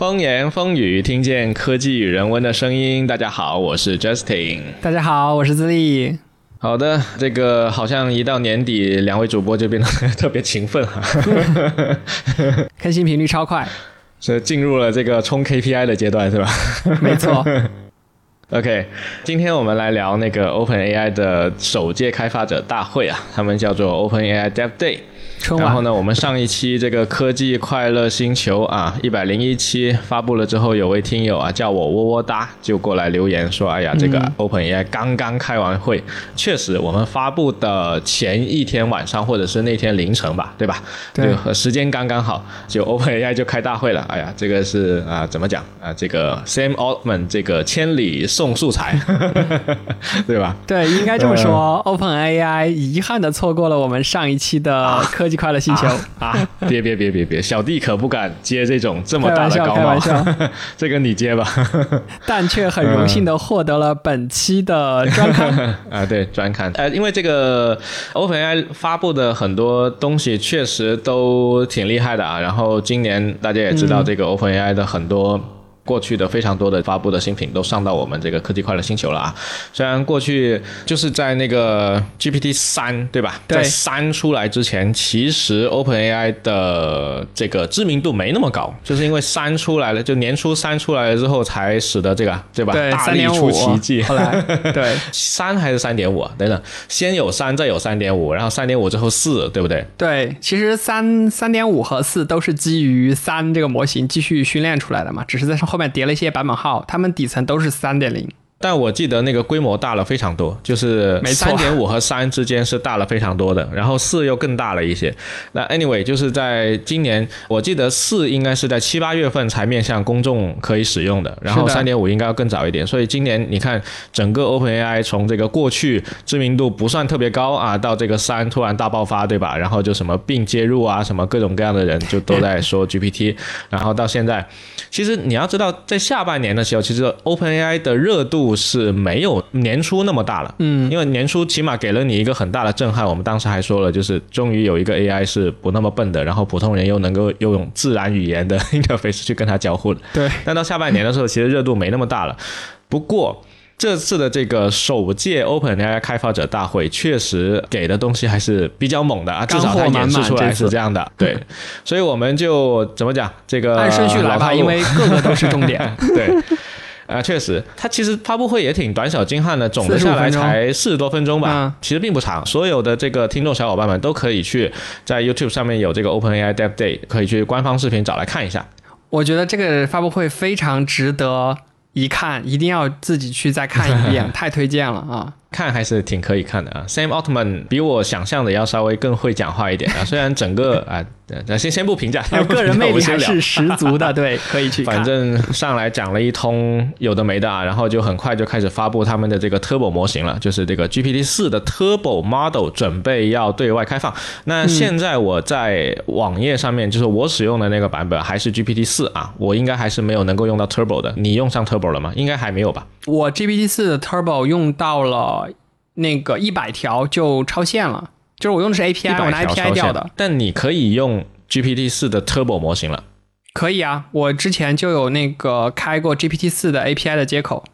风言风语，听见科技与人文的声音。大家好，我是 Justin。大家好，我是自立。好的，这个好像一到年底，两位主播就变得特别勤奋哈，更新频率超快，是进入了这个冲 KPI 的阶段，是吧？没错。OK，今天我们来聊那个 OpenAI 的首届开发者大会啊，他们叫做 OpenAI Dev Day。然后呢，我们上一期这个科技快乐星球啊，一百零一期发布了之后，有位听友啊叫我窝窝哒，就过来留言说：“哎呀，这个 OpenAI 刚刚开完会，确实我们发布的前一天晚上或者是那天凌晨吧，对吧？对，时间刚刚好，就 OpenAI 就开大会了。哎呀，这个是啊，怎么讲啊？这个 Sam Altman 这个千里送素材，对吧？对，应该这么说，OpenAI 遗憾的错过了我们上一期的科。快乐星球啊！别别别别别，小弟可不敢接这种这么大的高帽，这个你接吧。但却很荣幸的获得了本期的专刊 啊，对专刊。呃，因为这个 OpenAI 发布的很多东西确实都挺厉害的啊。然后今年大家也知道，这个 OpenAI 的很多。过去的非常多的发布的新品都上到我们这个科技快乐星球了啊！虽然过去就是在那个 GPT 三对吧？在三出来之前，其实 OpenAI 的这个知名度没那么高，就是因为三出来了，就年初三出来了之后，才使得这个对吧？对，大力出奇迹。后来 对三还是三点五等等，先有三，再有三点五，然后三点五之后四，对不对？对，其实三三点五和四都是基于三这个模型继续训练出来的嘛，只是在后。面叠了一些版本号，它们底层都是三点零。但我记得那个规模大了非常多，就是三点五和三之间是大了非常多的，然后四又更大了一些。那 anyway，就是在今年，我记得四应该是在七八月份才面向公众可以使用的，然后三点五应该要更早一点。所以今年你看，整个 OpenAI 从这个过去知名度不算特别高啊，到这个三突然大爆发，对吧？然后就什么并接入啊，什么各种各样的人就都在说 GPT，然后到现在，其实你要知道，在下半年的时候，其实 OpenAI 的热度。是没有年初那么大了，嗯，因为年初起码给了你一个很大的震撼。我们当时还说了，就是终于有一个 AI 是不那么笨的，然后普通人又能够用自然语言的 interface 去跟它交互的。对。但到下半年的时候，其实热度没那么大了。不过这次的这个首届 OpenAI 开发者大会确实给的东西还是比较猛的啊，至少它演示出来是这样的。对。所以我们就怎么讲这个按顺序来吧，因为各个都是重点。对。啊，确实，它其实发布会也挺短小精悍的，总的下来才四十多分钟吧，其实并不长。所有的这个听众小伙伴们都可以去在 YouTube 上面有这个 OpenAI Dev Day，可以去官方视频找来看一下。我觉得这个发布会非常值得一看，一定要自己去再看一遍，太推荐了啊！看还是挺可以看的啊。Sam Altman 比我想象的要稍微更会讲话一点啊，虽然整个啊。那先先不评价，个人魅力还是十足的，对，可以去。反正上来讲了一通有的没的啊，然后就很快就开始发布他们的这个 Turbo 模型了，就是这个 GPT 四的 Turbo Model 准备要对外开放。那现在我在网页上面，就是我使用的那个版本还是 GPT 四啊，我应该还是没有能够用到 Turbo 的。你用上 Turbo 了吗？应该还没有吧？我 GPT 四的 Turbo 用到了那个一百条就超限了。就是我用的是 API，我拿 API 调的。但你可以用 GPT 四的 Turbo 模型了。可以啊，我之前就有那个开过 GPT 四的 API 的接口，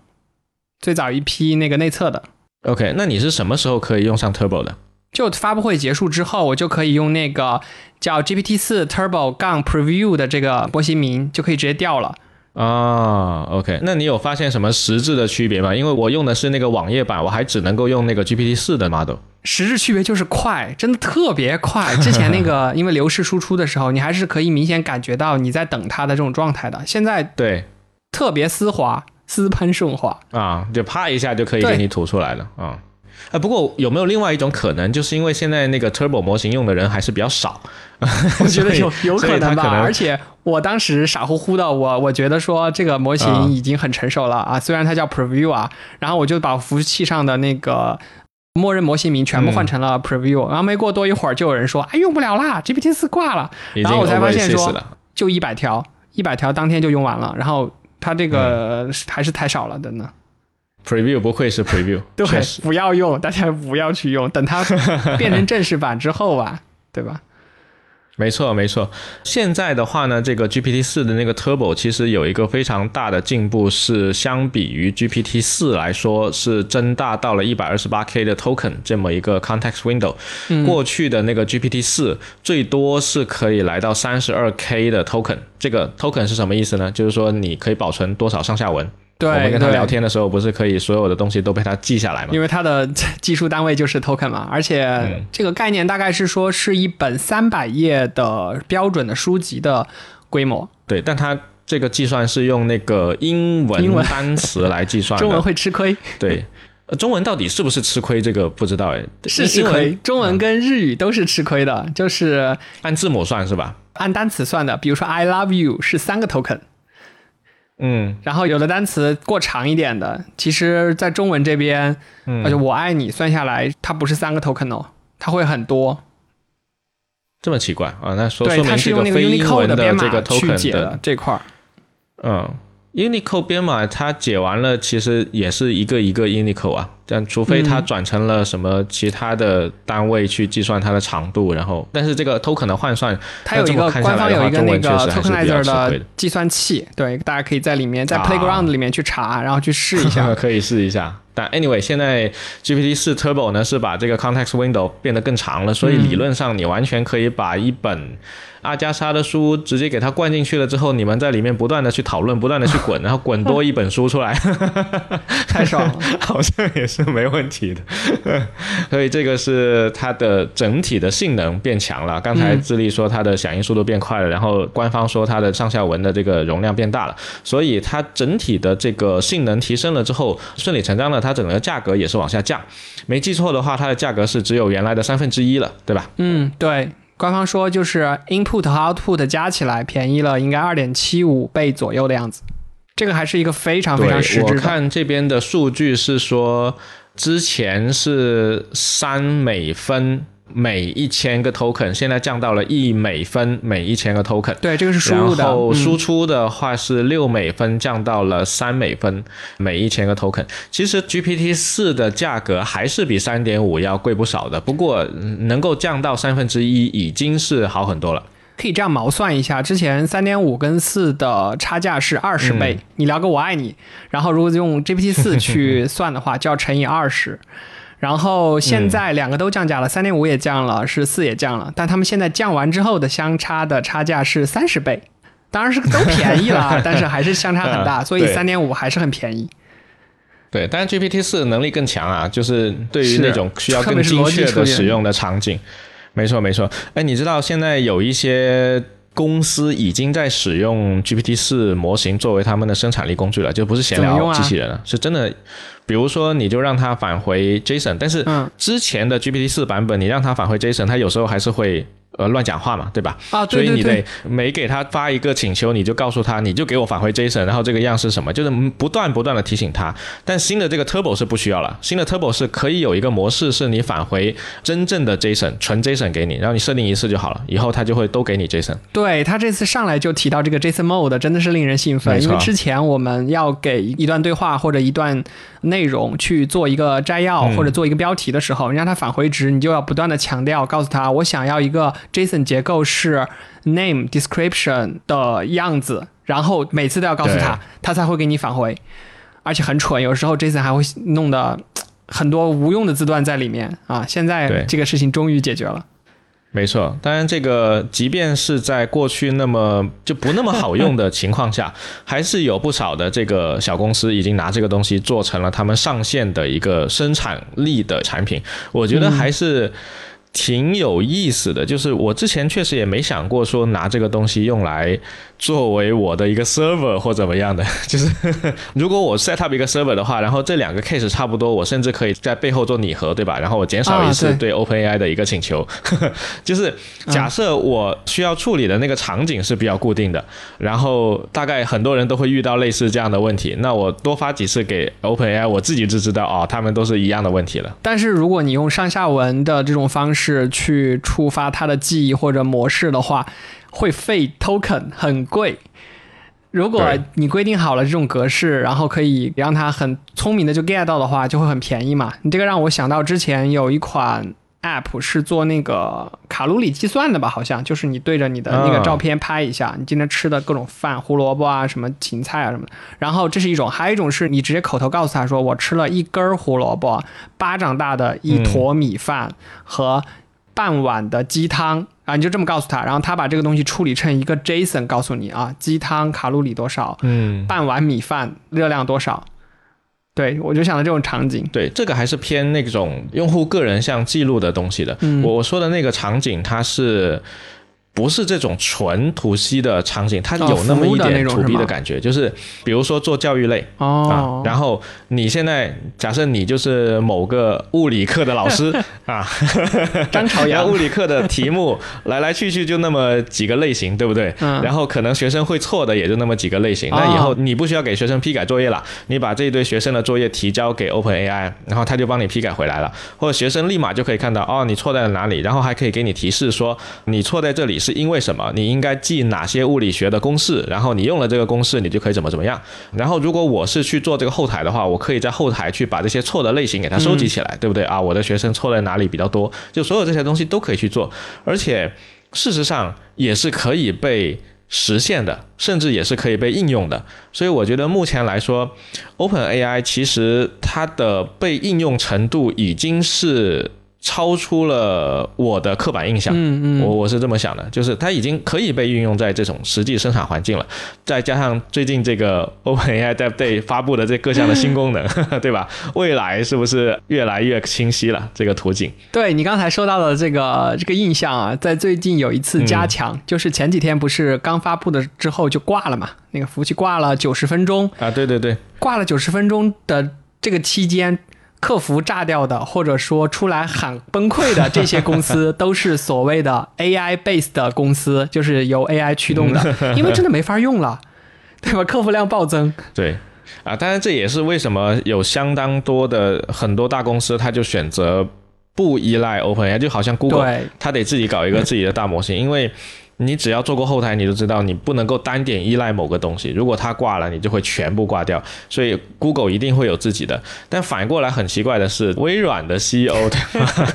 最早一批那个内测的。OK，那你是什么时候可以用上 Turbo 的？就发布会结束之后，我就可以用那个叫 GPT 四 Turbo 杠 Preview 的这个波形名，就可以直接调了。啊，OK，那你有发现什么实质的区别吗？因为我用的是那个网页版，我还只能够用那个 GPT 四的 model。实质区别就是快，真的特别快。之前那个因为流式输出的时候，你还是可以明显感觉到你在等它的这种状态的。现在对，特别丝滑，丝喷顺滑啊，就啪一下就可以给你吐出来了啊。啊，不过有没有另外一种可能，就是因为现在那个 Turbo 模型用的人还是比较少，我觉得有有可能吧。而且我当时傻乎乎的，我我觉得说这个模型已经很成熟了啊，虽然它叫 Preview 啊，然后我就把服务器上的那个默认模型名全部换成了 Preview，然后没过多一会儿就有人说哎用不了啦，GPT 四挂了，然后我才发现说就一百条，一百条当天就用完了，然后它这个还是太少了的。呢。Preview 不愧是 Preview，对，不要用，大家不要去用，等它 变成正式版之后啊，对吧？没错，没错。现在的话呢，这个 GPT 四的那个 Turbo 其实有一个非常大的进步，是相比于 GPT 四来说，是增大到了一百二十八 K 的 Token 这么一个 Context Window。过去的那个 GPT 四最多是可以来到三十二 K 的 Token。这个 Token 是什么意思呢？就是说你可以保存多少上下文。对，我们跟他聊天的时候，不是可以所有的东西都被他记下来吗？因为他的 技术单位就是 token 嘛，而且这个概念大概是说是一本三百页的标准的书籍的规模。对，但它这个计算是用那个英文单词来计算，中文会吃亏。对，中文到底是不是吃亏？这个不知道哎，是吃亏。中文跟日语都是吃亏的，就是按字母算是吧？按单词算的，比如说 I love you 是三个 token。嗯，然后有的单词过长一点的，其实，在中文这边，而且我爱你算下来，它不是三个 token 哦，它会很多。这么奇怪啊？那说说明这个非英文的这个 token 的这块儿，嗯。Unicode 编码它解完了，其实也是一个一个 Unicode 啊，但除非它转成了什么其他的单位去计算它的长度，然后，但是这个 token 的换算，它有一个官方有一个那个 tokenizer 的计算器，对，大家可以在里面在 Playground 里面去查，然后去试一下，可以试一下。但 anyway，现在 GPT 四 Turbo 呢是把这个 context window 变得更长了，所以理论上你完全可以把一本。阿加莎的书直接给它灌进去了之后，你们在里面不断的去讨论，不断的去滚，然后滚多一本书出来，太爽了，好像也是没问题的。所以这个是它的整体的性能变强了。刚才智利说它的响应速度变快了，然后官方说它的上下文的这个容量变大了，所以它整体的这个性能提升了之后，顺理成章的它整个价格也是往下降。没记错的话，它的价格是只有原来的三分之一了，对吧？嗯，对。官方说，就是 input 和 output 加起来便宜了，应该二点七五倍左右的样子。这个还是一个非常非常实质的。我看这边的数据是说，之前是三美分。每一千个 token 现在降到了一美分每一千个 token，对，这个是输入的。然后输出的话是六美分降到了三美分每一千个 token。其实 GPT 四的价格还是比三点五要贵不少的，不过能够降到三分之一已经是好很多了。可以这样毛算一下，之前三点五跟四的差价是二十倍，你聊个我爱你，然后如果用 GPT 四去算的话，就要乘以二十。然后现在两个都降价了，三点五也降了，是四也降了，但他们现在降完之后的相差的差价是三十倍，当然是都便宜了，但是还是相差很大，所以三点五还是很便宜。对，但是 GPT 四能力更强啊，就是对于那种需要更精确的使用的场景，没错没错。哎，你知道现在有一些。公司已经在使用 GPT 四模型作为他们的生产力工具了，就不是闲聊机器人了，是真的。比如说，你就让它返回 JSON，但是之前的 GPT 四版本，你让它返回 JSON，它有时候还是会。呃，乱讲话嘛，对吧？啊，所以你得每给他发一个请求，你就告诉他，你就给我返回 JSON，然后这个样是什么，就是不断不断的提醒他。但新的这个 Turbo 是不需要了，新的 Turbo 是可以有一个模式，是你返回真正的 JSON，纯 JSON 给你，然后你设定一次就好了，以后他就会都给你 JSON。对他这次上来就提到这个 JSON Mode，真的是令人兴奋，因为之前我们要给一段对话或者一段内容去做一个摘要或者做一个标题的时候，你让他返回值，你就要不断的强调，告诉他我想要一个 JSON 结构。是 name description 的样子，然后每次都要告诉他，他才会给你返回，而且很蠢，有时候 Jason 还会弄的很多无用的字段在里面啊。现在这个事情终于解决了，没错。当然，这个即便是在过去那么就不那么好用的 情况下，还是有不少的这个小公司已经拿这个东西做成了他们上线的一个生产力的产品。我觉得还是。挺有意思的，就是我之前确实也没想过说拿这个东西用来作为我的一个 server 或怎么样的。就是 如果我 set up 一个 server 的话，然后这两个 case 差不多，我甚至可以在背后做拟合，对吧？然后我减少一次对 OpenAI 的一个请求。就是假设我需要处理的那个场景是比较固定的，然后大概很多人都会遇到类似这样的问题，那我多发几次给 OpenAI，我自己就知道哦，他们都是一样的问题了。但是如果你用上下文的这种方式，是去触发它的记忆或者模式的话，会费 token 很贵。如果你规定好了这种格式，然后可以让它很聪明的就 get 到的话，就会很便宜嘛。你这个让我想到之前有一款 app 是做那个卡路里计算的吧？好像就是你对着你的那个照片拍一下，你今天吃的各种饭，胡萝卜啊，什么芹菜啊什么的。然后这是一种，还有一种是你直接口头告诉他说，我吃了一根胡萝卜，巴掌大的一坨米饭和半碗的鸡汤啊，你就这么告诉他，然后他把这个东西处理成一个 JSON，告诉你啊，鸡汤卡路里多少，嗯，半碗米饭热量多少。对，我就想到这种场景。对，这个还是偏那种用户个人像记录的东西的。我我说的那个场景，它是。不是这种纯图 C 的场景，它有那么一点图 B 的感觉，就是比如说做教育类啊，然后你现在假设你就是某个物理课的老师 啊，张朝阳，物理课的题目来来去去就那么几个类型，对不对？然后可能学生会错的也就那么几个类型，那以后你不需要给学生批改作业了，你把这一堆学生的作业提交给 Open AI，然后他就帮你批改回来了，或者学生立马就可以看到哦，你错在了哪里，然后还可以给你提示说你错在这里。是因为什么？你应该记哪些物理学的公式，然后你用了这个公式，你就可以怎么怎么样。然后如果我是去做这个后台的话，我可以在后台去把这些错的类型给它收集起来，对不对啊？我的学生错在哪里比较多？就所有这些东西都可以去做，而且事实上也是可以被实现的，甚至也是可以被应用的。所以我觉得目前来说，Open AI 其实它的被应用程度已经是。超出了我的刻板印象，嗯嗯，我我是这么想的，就是它已经可以被运用在这种实际生产环境了，再加上最近这个 OpenAI Dev Day 发布的这各项的新功能，对吧？未来是不是越来越清晰了这个图景？对你刚才说到的这个这个印象啊，在最近有一次加强，就是前几天不是刚发布的之后就挂了嘛？那个服务器挂了九十分钟啊，对对对，挂了九十分钟的这个期间。客服炸掉的，或者说出来喊崩溃的这些公司，都是所谓的 AI base 的公司，就是由 AI 驱动的，因为真的没法用了，对吧？客服量暴增。对，啊，当然这也是为什么有相当多的很多大公司，他就选择不依赖 OpenAI，就好像 Google，他得自己搞一个自己的大模型，因为。你只要做过后台，你就知道你不能够单点依赖某个东西。如果它挂了，你就会全部挂掉。所以 Google 一定会有自己的。但反过来很奇怪的是，微软的 CEO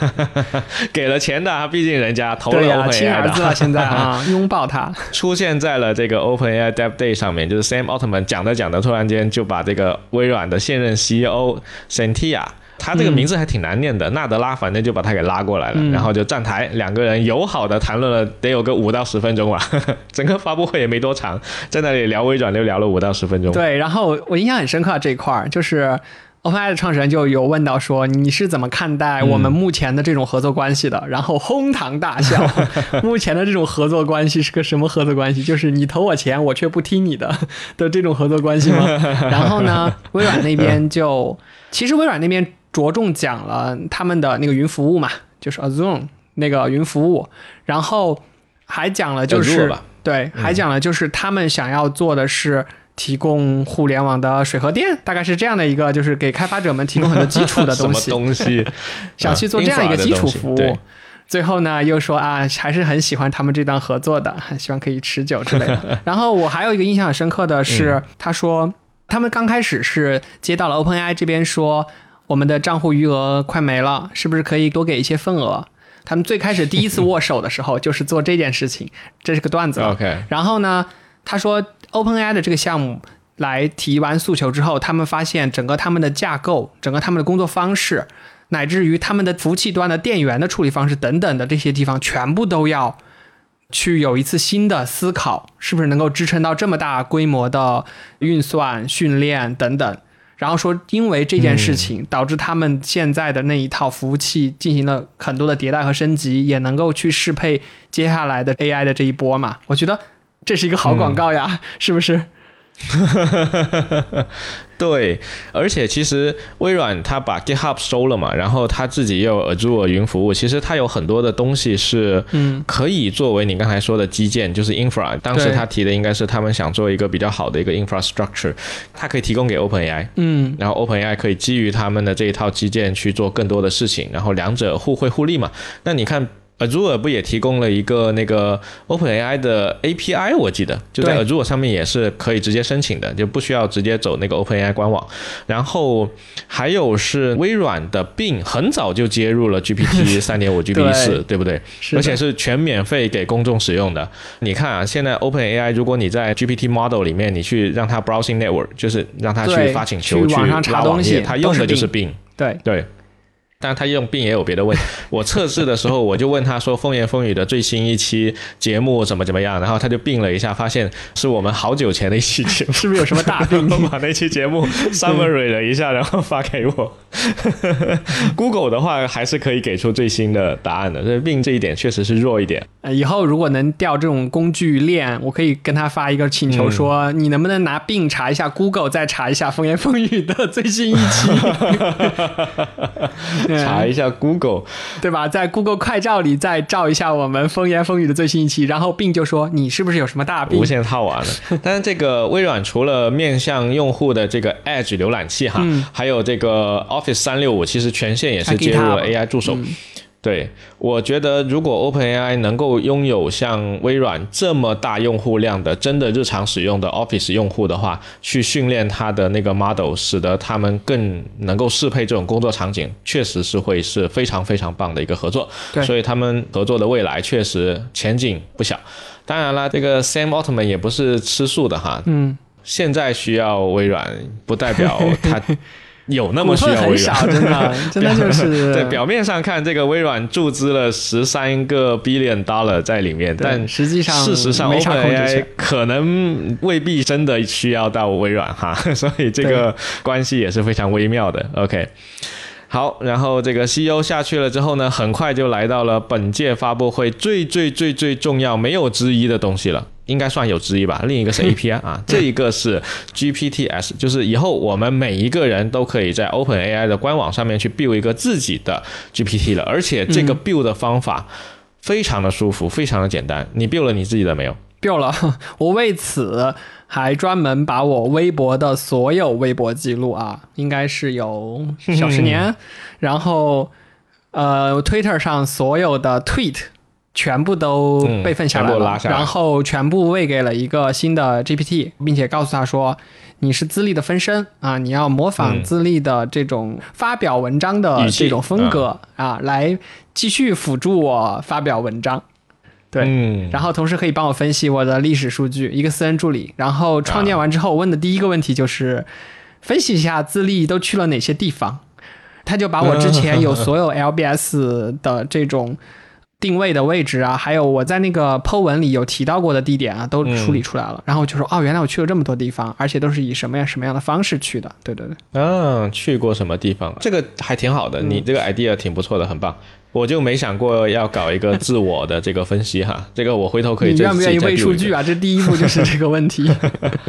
给了钱的，毕竟人家投了 OpenAI 的，现在啊，拥抱他，出现在了这个 OpenAI Dev Day 上面，就是 Sam Altman 讲着讲着，突然间就把这个微软的现任 CEO Satya。他这个名字还挺难念的，纳德拉反正就把他给拉过来了，然后就站台，两个人友好的谈论了得有个五到十分钟吧，整个发布会也没多长，在那里聊微软就聊了五到十分钟。对，然后我印象很深刻这一块儿，就是 OpenAI 的创始人就有问到说你是怎么看待我们目前的这种合作关系的，然后哄堂大笑。目前的这种合作关系是个什么合作关系？就是你投我钱，我却不听你的 的这种合作关系吗？然后呢，微软那边就其实微软那边。着重讲了他们的那个云服务嘛，就是 Azure 那个云服务，然后还讲了就是对，还讲了就是他们想要做的是提供互联网的水和电，大概是这样的一个，就是给开发者们提供很多基础的东西，东西 想去做这样一个基础服务。最后呢，又说啊，还是很喜欢他们这段合作的，希望可以持久之类的。然后我还有一个印象很深刻的是，他说他们刚开始是接到了 OpenAI 这边说。我们的账户余额快没了，是不是可以多给一些份额？他们最开始第一次握手的时候就是做这件事情，这是个段子。OK。然后呢，他说 OpenAI 的这个项目来提完诉求之后，他们发现整个他们的架构、整个他们的工作方式，乃至于他们的服务器端的电源的处理方式等等的这些地方，全部都要去有一次新的思考，是不是能够支撑到这么大规模的运算、训练等等。然后说，因为这件事情导致他们现在的那一套服务器进行了很多的迭代和升级，也能够去适配接下来的 AI 的这一波嘛？我觉得这是一个好广告呀，是不是？对，而且其实微软它把 GitHub 收了嘛，然后它自己又有 Azure 云服务，其实它有很多的东西是可以作为你刚才说的基建，就是 infra。当时他提的应该是他们想做一个比较好的一个 infrastructure，它可以提供给 OpenAI，嗯，然后 OpenAI 可以基于他们的这一套基建去做更多的事情，然后两者互惠互利嘛。那你看。Azure 不也提供了一个那个 OpenAI 的 API？我记得就在 Azure 上面也是可以直接申请的，就不需要直接走那个 OpenAI 官网。然后还有是微软的 Bing 很早就接入了 GPT 三点五 GPT 四，对不对？而且是全免费给公众使用的。你看啊，现在 OpenAI 如果你在 GPT Model 里面，你去让它 Browsing Network，就是让它去发请求去拉网页，它用的就是 Bing。对对。但他用病也有别的问题。我测试的时候，我就问他说：“风言风语的最新一期节目怎么怎么样？”然后他就病了一下，发现是我们好久前的一期节目，是不是有什么大病？把那期节目 summary 了一下，然后发给我。Google 的话还是可以给出最新的答案的，所以病这一点确实是弱一点。呃，以后如果能调这种工具链，我可以跟他发一个请求，说你能不能拿病查一下 Google，再查一下风言风语的最新一期。查一下 Google，对吧？在 Google 快照里再照一下我们风言风语的最新一期，然后病就说你是不是有什么大病？无限套完了。但是这个微软除了面向用户的这个 Edge 浏览器哈，还有这个 Office 三六五，其实全线也是接入了 AI 助手。对，我觉得如果 OpenAI 能够拥有像微软这么大用户量的真的日常使用的 Office 用户的话，去训练它的那个 model，使得他们更能够适配这种工作场景，确实是会是非常非常棒的一个合作。对，所以他们合作的未来确实前景不小。当然了，这个 Sam Altman 也不是吃素的哈。嗯，现在需要微软，不代表 他。有那么需要微软？真的，真的就是对表面上看，这个微软注资了十三个 billion dollar 在里面，但实际上事实上，OpenAI 可能未必真的需要到微软哈，所以这个关系也是非常微妙的。OK，好，然后这个 CEO 下去了之后呢，很快就来到了本届发布会最最最最重要、没有之一的东西了。应该算有之一吧。另一个是 API 啊，这一个是 GPTs，就是以后我们每一个人都可以在 OpenAI 的官网上面去 build 一个自己的 GPT 了。而且这个 build 的方法非常的舒服，非常的简单。你 build 了你自己的没有？build 了，我为此还专门把我微博的所有微博记录啊，应该是有小十年，然后呃，Twitter 上所有的 tweet。全部都备份下来了，然后全部喂给了一个新的 GPT，并且告诉他说：“你是资历的分身啊，你要模仿资历的这种发表文章的这种风格啊，来继续辅助我发表文章。”对，然后同时可以帮我分析我的历史数据，一个私人助理。然后创建完之后，问的第一个问题就是分析一下资历都去了哪些地方，他就把我之前有所有 LBS 的这种。定位的位置啊，还有我在那个 Po 文里有提到过的地点啊，都梳理出来了。然后就说，哦，原来我去了这么多地方，而且都是以什么样什么样的方式去的。对对对，嗯，去过什么地方？这个还挺好的，你这个 idea 挺不错的，很棒。我就没想过要搞一个自我的这个分析哈，这个我回头可以。你愿不愿意喂数据啊？这第一步就是这个问题。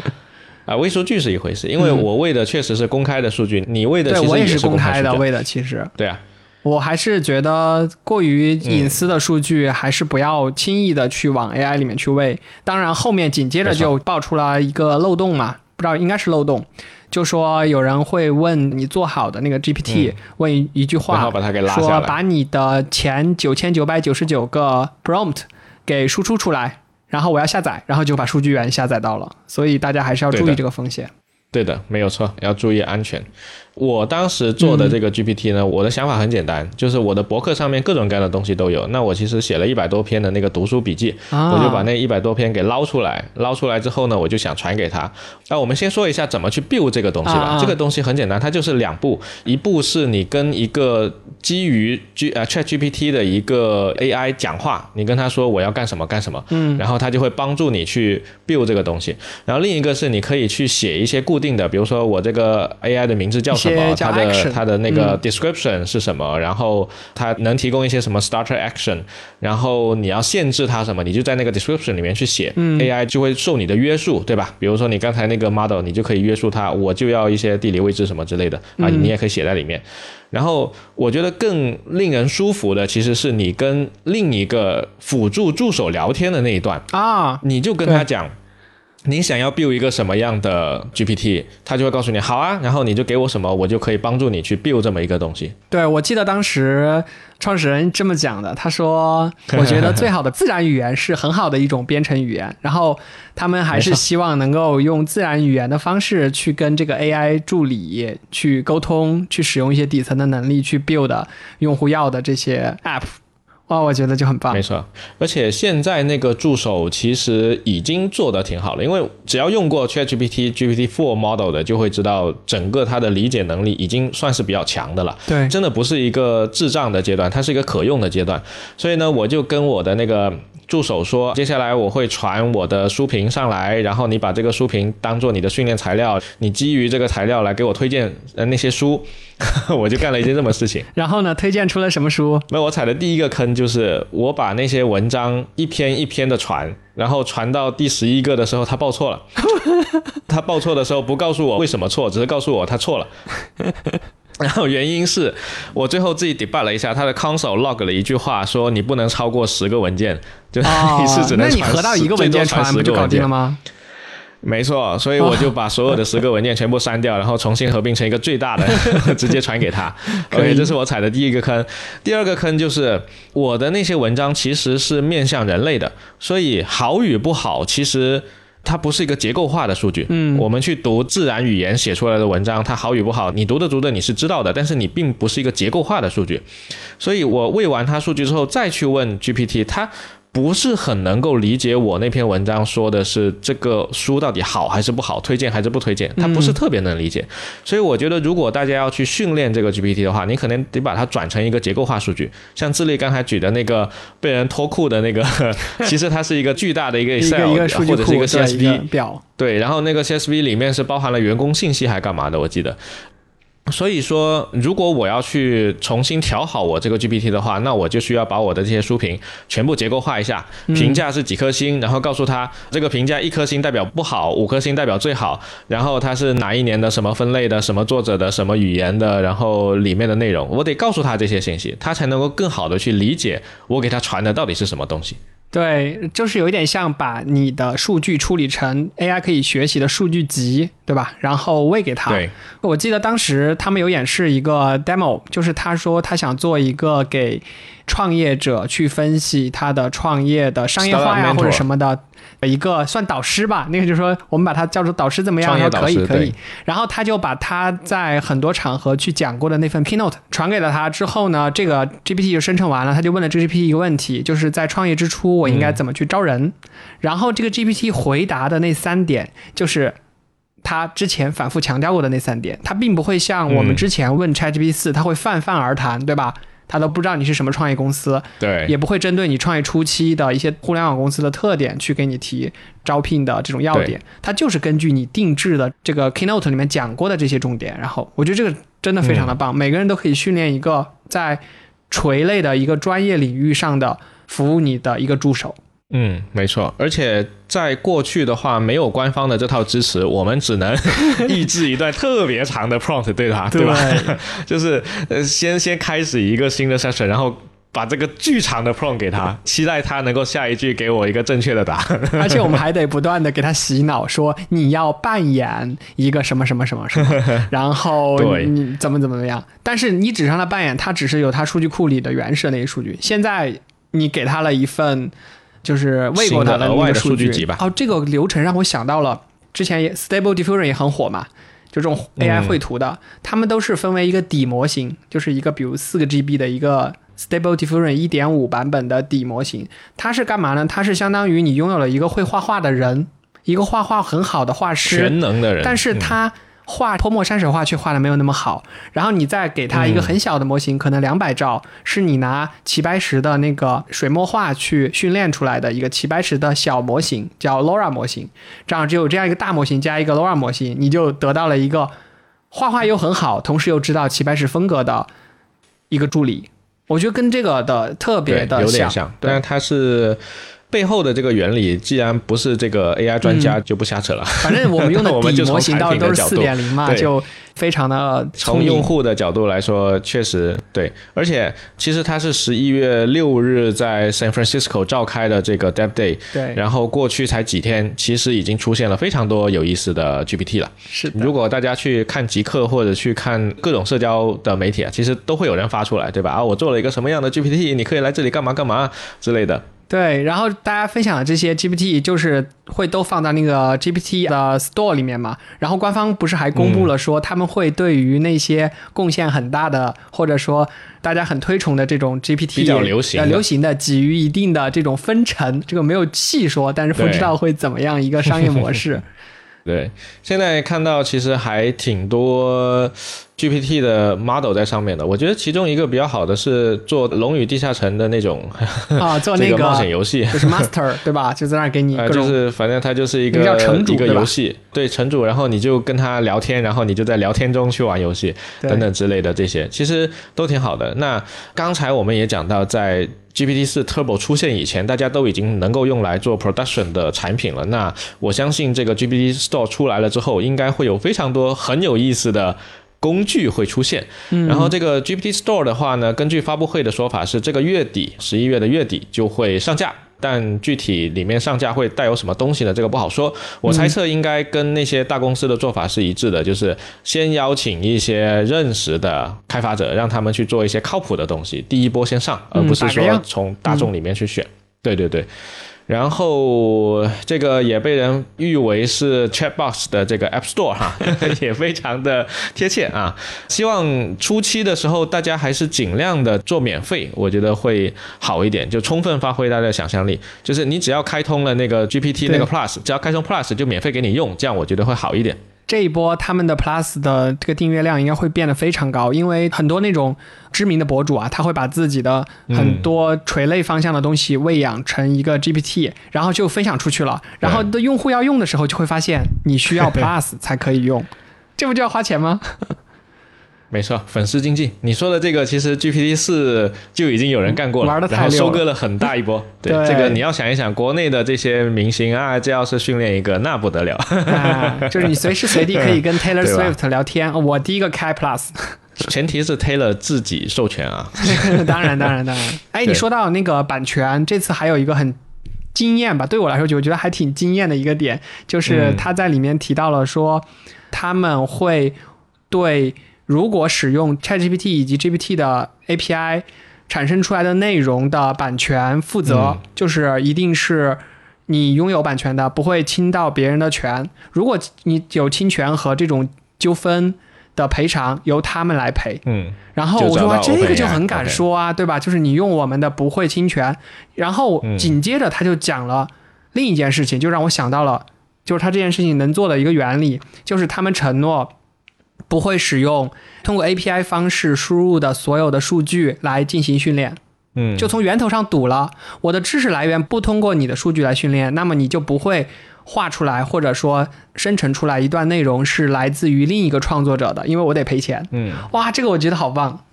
啊，喂数据是一回事，因为我喂的确实是公开的数据，你喂的其实也是公开的，喂的其实。对啊。我还是觉得过于隐私的数据，还是不要轻易的去往 AI 里面去喂。当然，后面紧接着就爆出了一个漏洞嘛，不知道应该是漏洞，就说有人会问你做好的那个 GPT 问一句话，说把你的前九千九百九十九个 prompt 给输出出来，然后我要下载，然后就把数据源下载到了。所以大家还是要注意这个风险。对的，没有错，要注意安全。我当时做的这个 GPT 呢，我的想法很简单，就是我的博客上面各种各样的东西都有。那我其实写了一百多篇的那个读书笔记，我就把那一百多篇给捞出来。捞出来之后呢，我就想传给他。那我们先说一下怎么去 build 这个东西吧。这个东西很简单，它就是两步，一步是你跟一个基于 G 呃 Chat GPT 的一个 AI 讲话，你跟他说我要干什么干什么，嗯，然后他就会帮助你去 build 这个东西。然后另一个是你可以去写一些固定的，比如说我这个 AI 的名字叫。什么？它的它的那个 description 是什么？然后它能提供一些什么 starter action？然后你要限制它什么？你就在那个 description 里面去写，AI 就会受你的约束，对吧？比如说你刚才那个 model，你就可以约束它，我就要一些地理位置什么之类的啊，你也可以写在里面。然后我觉得更令人舒服的，其实是你跟另一个辅助助手聊天的那一段啊，你就跟他讲。你想要 build 一个什么样的 GPT，他就会告诉你好啊，然后你就给我什么，我就可以帮助你去 build 这么一个东西。对，我记得当时创始人这么讲的，他说：“ 我觉得最好的自然语言是很好的一种编程语言。”然后他们还是希望能够用自然语言的方式去跟这个 AI 助理去沟通，去使用一些底层的能力去 build 用户要的这些 app。哇，我觉得就很棒。没错，而且现在那个助手其实已经做得挺好了，因为只要用过 ChatGPT、GPT-4 model 的，就会知道整个它的理解能力已经算是比较强的了。对，真的不是一个智障的阶段，它是一个可用的阶段。所以呢，我就跟我的那个。助手说：“接下来我会传我的书评上来，然后你把这个书评当做你的训练材料，你基于这个材料来给我推荐呃那些书。”我就干了一件这么事情。然后呢，推荐出了什么书？那我踩的第一个坑就是我把那些文章一篇一篇的传，然后传到第十一个的时候，他报错了。他报错的时候不告诉我为什么错，只是告诉我他错了。然后原因是我最后自己 debug 了一下，他的 console log 了一句话，说你不能超过十个文件，就一次只能那你合到一个文件传不就搞定了吗？没错，所以我就把所有的十个文件全部删掉，然后重新合并成一个最大的，直接传给他。OK，这是我踩的第一个坑。第二个坑就是我的那些文章其实是面向人类的，所以好与不好其实。它不是一个结构化的数据，嗯，我们去读自然语言写出来的文章，它好与不好，你读的读的你是知道的，但是你并不是一个结构化的数据，所以我喂完它数据之后再去问 GPT，它。不是很能够理解我那篇文章说的是这个书到底好还是不好，推荐还是不推荐，他不是特别能理解。所以我觉得，如果大家要去训练这个 GPT 的话，你可能得把它转成一个结构化数据。像智利刚才举的那个被人脱裤的那个，其实它是一个巨大的一个 Excel 或者是一个 CSV 表。对，然后那个 CSV 里面是包含了员工信息还干嘛的？我记得。所以说，如果我要去重新调好我这个 GPT 的话，那我就需要把我的这些书评全部结构化一下，评价是几颗星，然后告诉他这个评价一颗星代表不好，五颗星代表最好，然后它是哪一年的什么分类的，什么作者的什么语言的，然后里面的内容，我得告诉他这些信息，他才能够更好的去理解我给他传的到底是什么东西。对，就是有一点像把你的数据处理成 AI 可以学习的数据集，对吧？然后喂给他。对，我记得当时他们有演示一个 demo，就是他说他想做一个给创业者去分析他的创业的商业化呀或者什么的。一个算导师吧，那个就是说，我们把它叫做导师怎么样？可以可以。然后他就把他在很多场合去讲过的那份 keynote 传给了他。之后呢，这个 GPT 就生成完了，他就问了 GPT 一个问题，就是在创业之初我应该怎么去招人？然后这个 GPT 回答的那三点，就是他之前反复强调过的那三点。他并不会像我们之前问 ChatGPT 四，他会泛泛而谈，对吧？他都不知道你是什么创业公司，对，也不会针对你创业初期的一些互联网公司的特点去给你提招聘的这种要点，他就是根据你定制的这个 keynote 里面讲过的这些重点，然后我觉得这个真的非常的棒，每个人都可以训练一个在垂类的一个专业领域上的服务你的一个助手。嗯，没错，而且在过去的话，没有官方的这套支持，我们只能 抑制一段特别长的 prompt 对他，对吧？就是呃，先先开始一个新的 session，然后把这个巨长的 prompt 给他，期待他能够下一句给我一个正确的答案。而且我们还得不断的给他洗脑，说你要扮演一个什么什么什么什么，然后你怎么怎么怎么样。但是你只让他扮演，他只是有他数据库里的原始的那些数据。现在你给他了一份。就是喂过他的那个数据吧。哦，这个流程让我想到了之前也 Stable Diffusion 也很火嘛，就这种 AI 绘图的，他们都是分为一个底模型，就是一个比如四个 GB 的一个 Stable Diffusion 一点五版本的底模型。它是干嘛呢？它是相当于你拥有了一个会画画的人，一个画画很好的画师，全能的人，但是他。画泼墨山水画却画的没有那么好，然后你再给他一个很小的模型，可能两百兆，是你拿齐白石的那个水墨画去训练出来的一个齐白石的小模型，叫 LoRa 模型。这样只有这样一个大模型加一个 LoRa 模型，你就得到了一个画画又很好，同时又知道齐白石风格的一个助理。我觉得跟这个的特别的像，但是它是。背后的这个原理，既然不是这个 AI 专家，就不瞎扯了。反正我们用的 底模型到都是四点零嘛，就非常的从用户的角度来说，确实对。而且其实它是十一月六日在 San Francisco 召开的这个 Dev Day，对。然后过去才几天，其实已经出现了非常多有意思的 GPT 了。是。如果大家去看极客或者去看各种社交的媒体啊，其实都会有人发出来，对吧？啊，我做了一个什么样的 GPT，你可以来这里干嘛干嘛之类的。对，然后大家分享的这些 GPT 就是会都放到那个 GPT 的 Store 里面嘛。然后官方不是还公布了说他们会对于那些贡献很大的，或者说大家很推崇的这种 GPT 比较流行呃流行的给予一定的这种分成。这个没有细说，但是不知道会怎么样一个商业模式。对，现在看到其实还挺多。GPT 的 model 在上面的，我觉得其中一个比较好的是做《龙与地下城》的那种啊，做那个冒险游戏，就是 Master 对吧？就在那给你就是反正它就是一个一个游戏，对城主，然后你就跟他聊天，然后你就在聊天中去玩游戏等等之类的这些，其实都挺好的。那刚才我们也讲到，在 GPT 四 Turbo 出现以前，大家都已经能够用来做 production 的产品了。那我相信这个 GPT Store 出来了之后，应该会有非常多很有意思的。工具会出现，然后这个 GPT Store 的话呢，根据发布会的说法是这个月底，十一月的月底就会上架，但具体里面上架会带有什么东西呢？这个不好说。我猜测应该跟那些大公司的做法是一致的，就是先邀请一些认识的开发者，让他们去做一些靠谱的东西，第一波先上，而不是说从大众里面去选。对对对。然后这个也被人誉为是 Chatbox 的这个 App Store 哈，也非常的贴切啊。希望初期的时候大家还是尽量的做免费，我觉得会好一点，就充分发挥大家的想象力。就是你只要开通了那个 GPT 那个 Plus，只要开通 Plus 就免费给你用，这样我觉得会好一点。这一波他们的 Plus 的这个订阅量应该会变得非常高，因为很多那种知名的博主啊，他会把自己的很多垂类方向的东西喂养成一个 GPT，然后就分享出去了。然后的用户要用的时候，就会发现你需要 Plus 才可以用，这不就要花钱吗？没错，粉丝经济，你说的这个其实 GPT 四就已经有人干过了，然后收割了很大一波。对，这个你要想一想，国内的这些明星啊，这要是训练一个，那不得了。就是你随时随地可以跟 Taylor Swift 聊天。我第一个开 Plus，前提是 Taylor 自己授权啊。当然，当然，当然。哎，你说到那个版权，这次还有一个很惊艳吧？对我来说，就我觉得还挺惊艳的一个点，就是他在里面提到了说，他们会对。如果使用 ChatGPT 以及 GPT 的 API 产生出来的内容的版权负责，就是一定是你拥有版权的，不会侵到别人的权。如果你有侵权和这种纠纷的赔偿，由他们来赔。嗯，然后我说这个就很敢说啊，对吧？就是你用我们的不会侵权。然后紧接着他就讲了另一件事情，就让我想到了，就是他这件事情能做的一个原理，就是他们承诺。不会使用通过 API 方式输入的所有的数据来进行训练，嗯，就从源头上堵了。我的知识来源不通过你的数据来训练，那么你就不会画出来或者说生成出来一段内容是来自于另一个创作者的，因为我得赔钱。嗯，哇，这个我觉得好棒。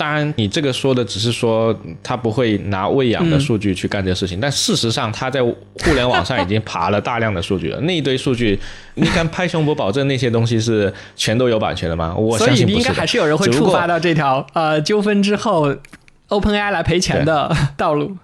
当然，你这个说的只是说他不会拿喂养的数据去干这个事情，但事实上他在互联网上已经爬了大量的数据了。那一堆数据，你敢拍胸脯保证那些东西是全都有版权的吗？我相信不是。所以应该还是有人会触发到这条呃纠纷之后，OpenAI 来赔钱的道路。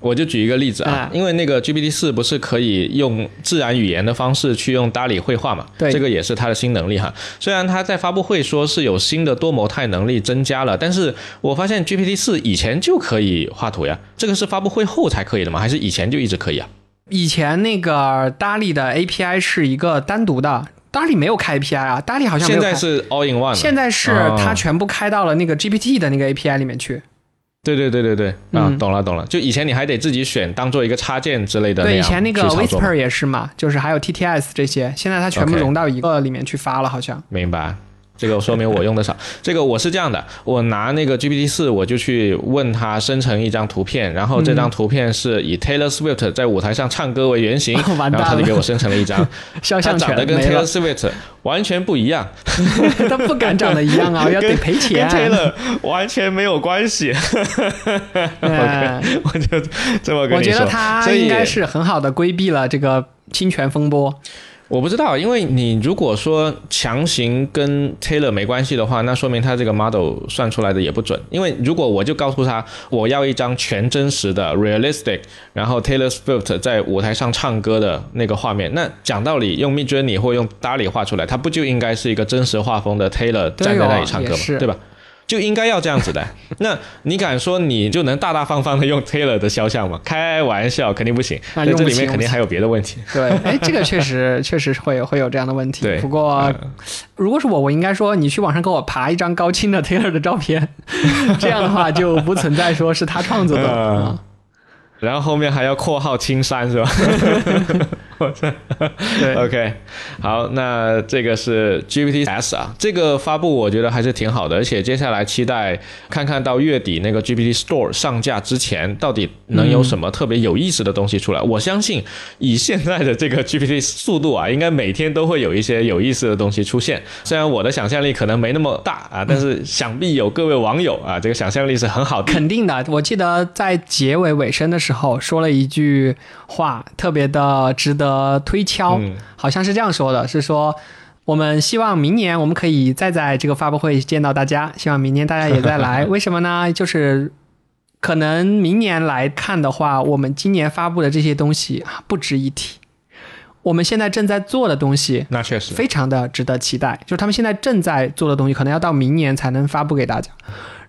我就举一个例子啊，因为那个 GPT 四不是可以用自然语言的方式去用 DALL-E 绘画嘛？对，这个也是它的新能力哈。虽然它在发布会说是有新的多模态能力增加了，但是我发现 GPT 四以前就可以画图呀。这个是发布会后才可以的吗？还是以前就一直可以啊？以前那个 DALL-E 的 API 是一个单独的，DALL-E 没有开 API 啊，DALL-E 好像现在是 All in One，现在是它全部开到了那个 GPT 的那个 API 里面去。对对对对对，啊，懂了懂了。就以前你还得自己选，当做一个插件之类的。对，以前那个 Whisper 也是嘛，就是还有 TTS 这些，现在它全部融到一个里面去发了，好像。明白。这个说明我用的少。这个我是这样的，我拿那个 GPT 四，我就去问他生成一张图片，然后这张图片是以 Taylor Swift 在舞台上唱歌为原型，然后他就给我生成了一张 肖像权，长得跟 Taylor Swift 完全不一样。他不敢长得一样啊，要得赔钱。跟 Taylor 完全没有关系。我就这么跟你说。我觉得他应该是很好的规避了这个侵权风波。我不知道，因为你如果说强行跟 Taylor 没关系的话，那说明他这个 model 算出来的也不准。因为如果我就告诉他我要一张全真实的 realistic，然后 Taylor Swift 在舞台上唱歌的那个画面，那讲道理用 Midjourney 或用 DALL-E 画出来，它不就应该是一个真实画风的 Taylor 站在那里唱歌吗？对吧？就应该要这样子的，那你敢说你就能大大方方的用 Taylor 的肖像吗？开玩笑，肯定不行。那这里面肯定还有别的问题。对，哎，这个确实 确实会会有这样的问题。对，不过如果是我，我应该说你去网上给我爬一张高清的 Taylor 的照片，这样的话就不存在说是他创作的。然后后面还要括号青山是吧？对，OK，好，那这个是 GPT S 啊，这个发布我觉得还是挺好的，而且接下来期待看看到月底那个 GPT Store 上架之前，到底能有什么特别有意思的东西出来。我相信以现在的这个 GPT 速度啊，应该每天都会有一些有意思的东西出现。虽然我的想象力可能没那么大啊，但是想必有各位网友啊，这个想象力是很好的。肯定的，我记得在结尾尾声的时候说了一句话，特别的值得。呃，推敲好像是这样说的，是说我们希望明年我们可以再在这个发布会见到大家，希望明年大家也再来。为什么呢？就是可能明年来看的话，我们今年发布的这些东西啊不值一提。我们现在正在做的东西，那确实非常的值得期待。就是他们现在正在做的东西，可能要到明年才能发布给大家。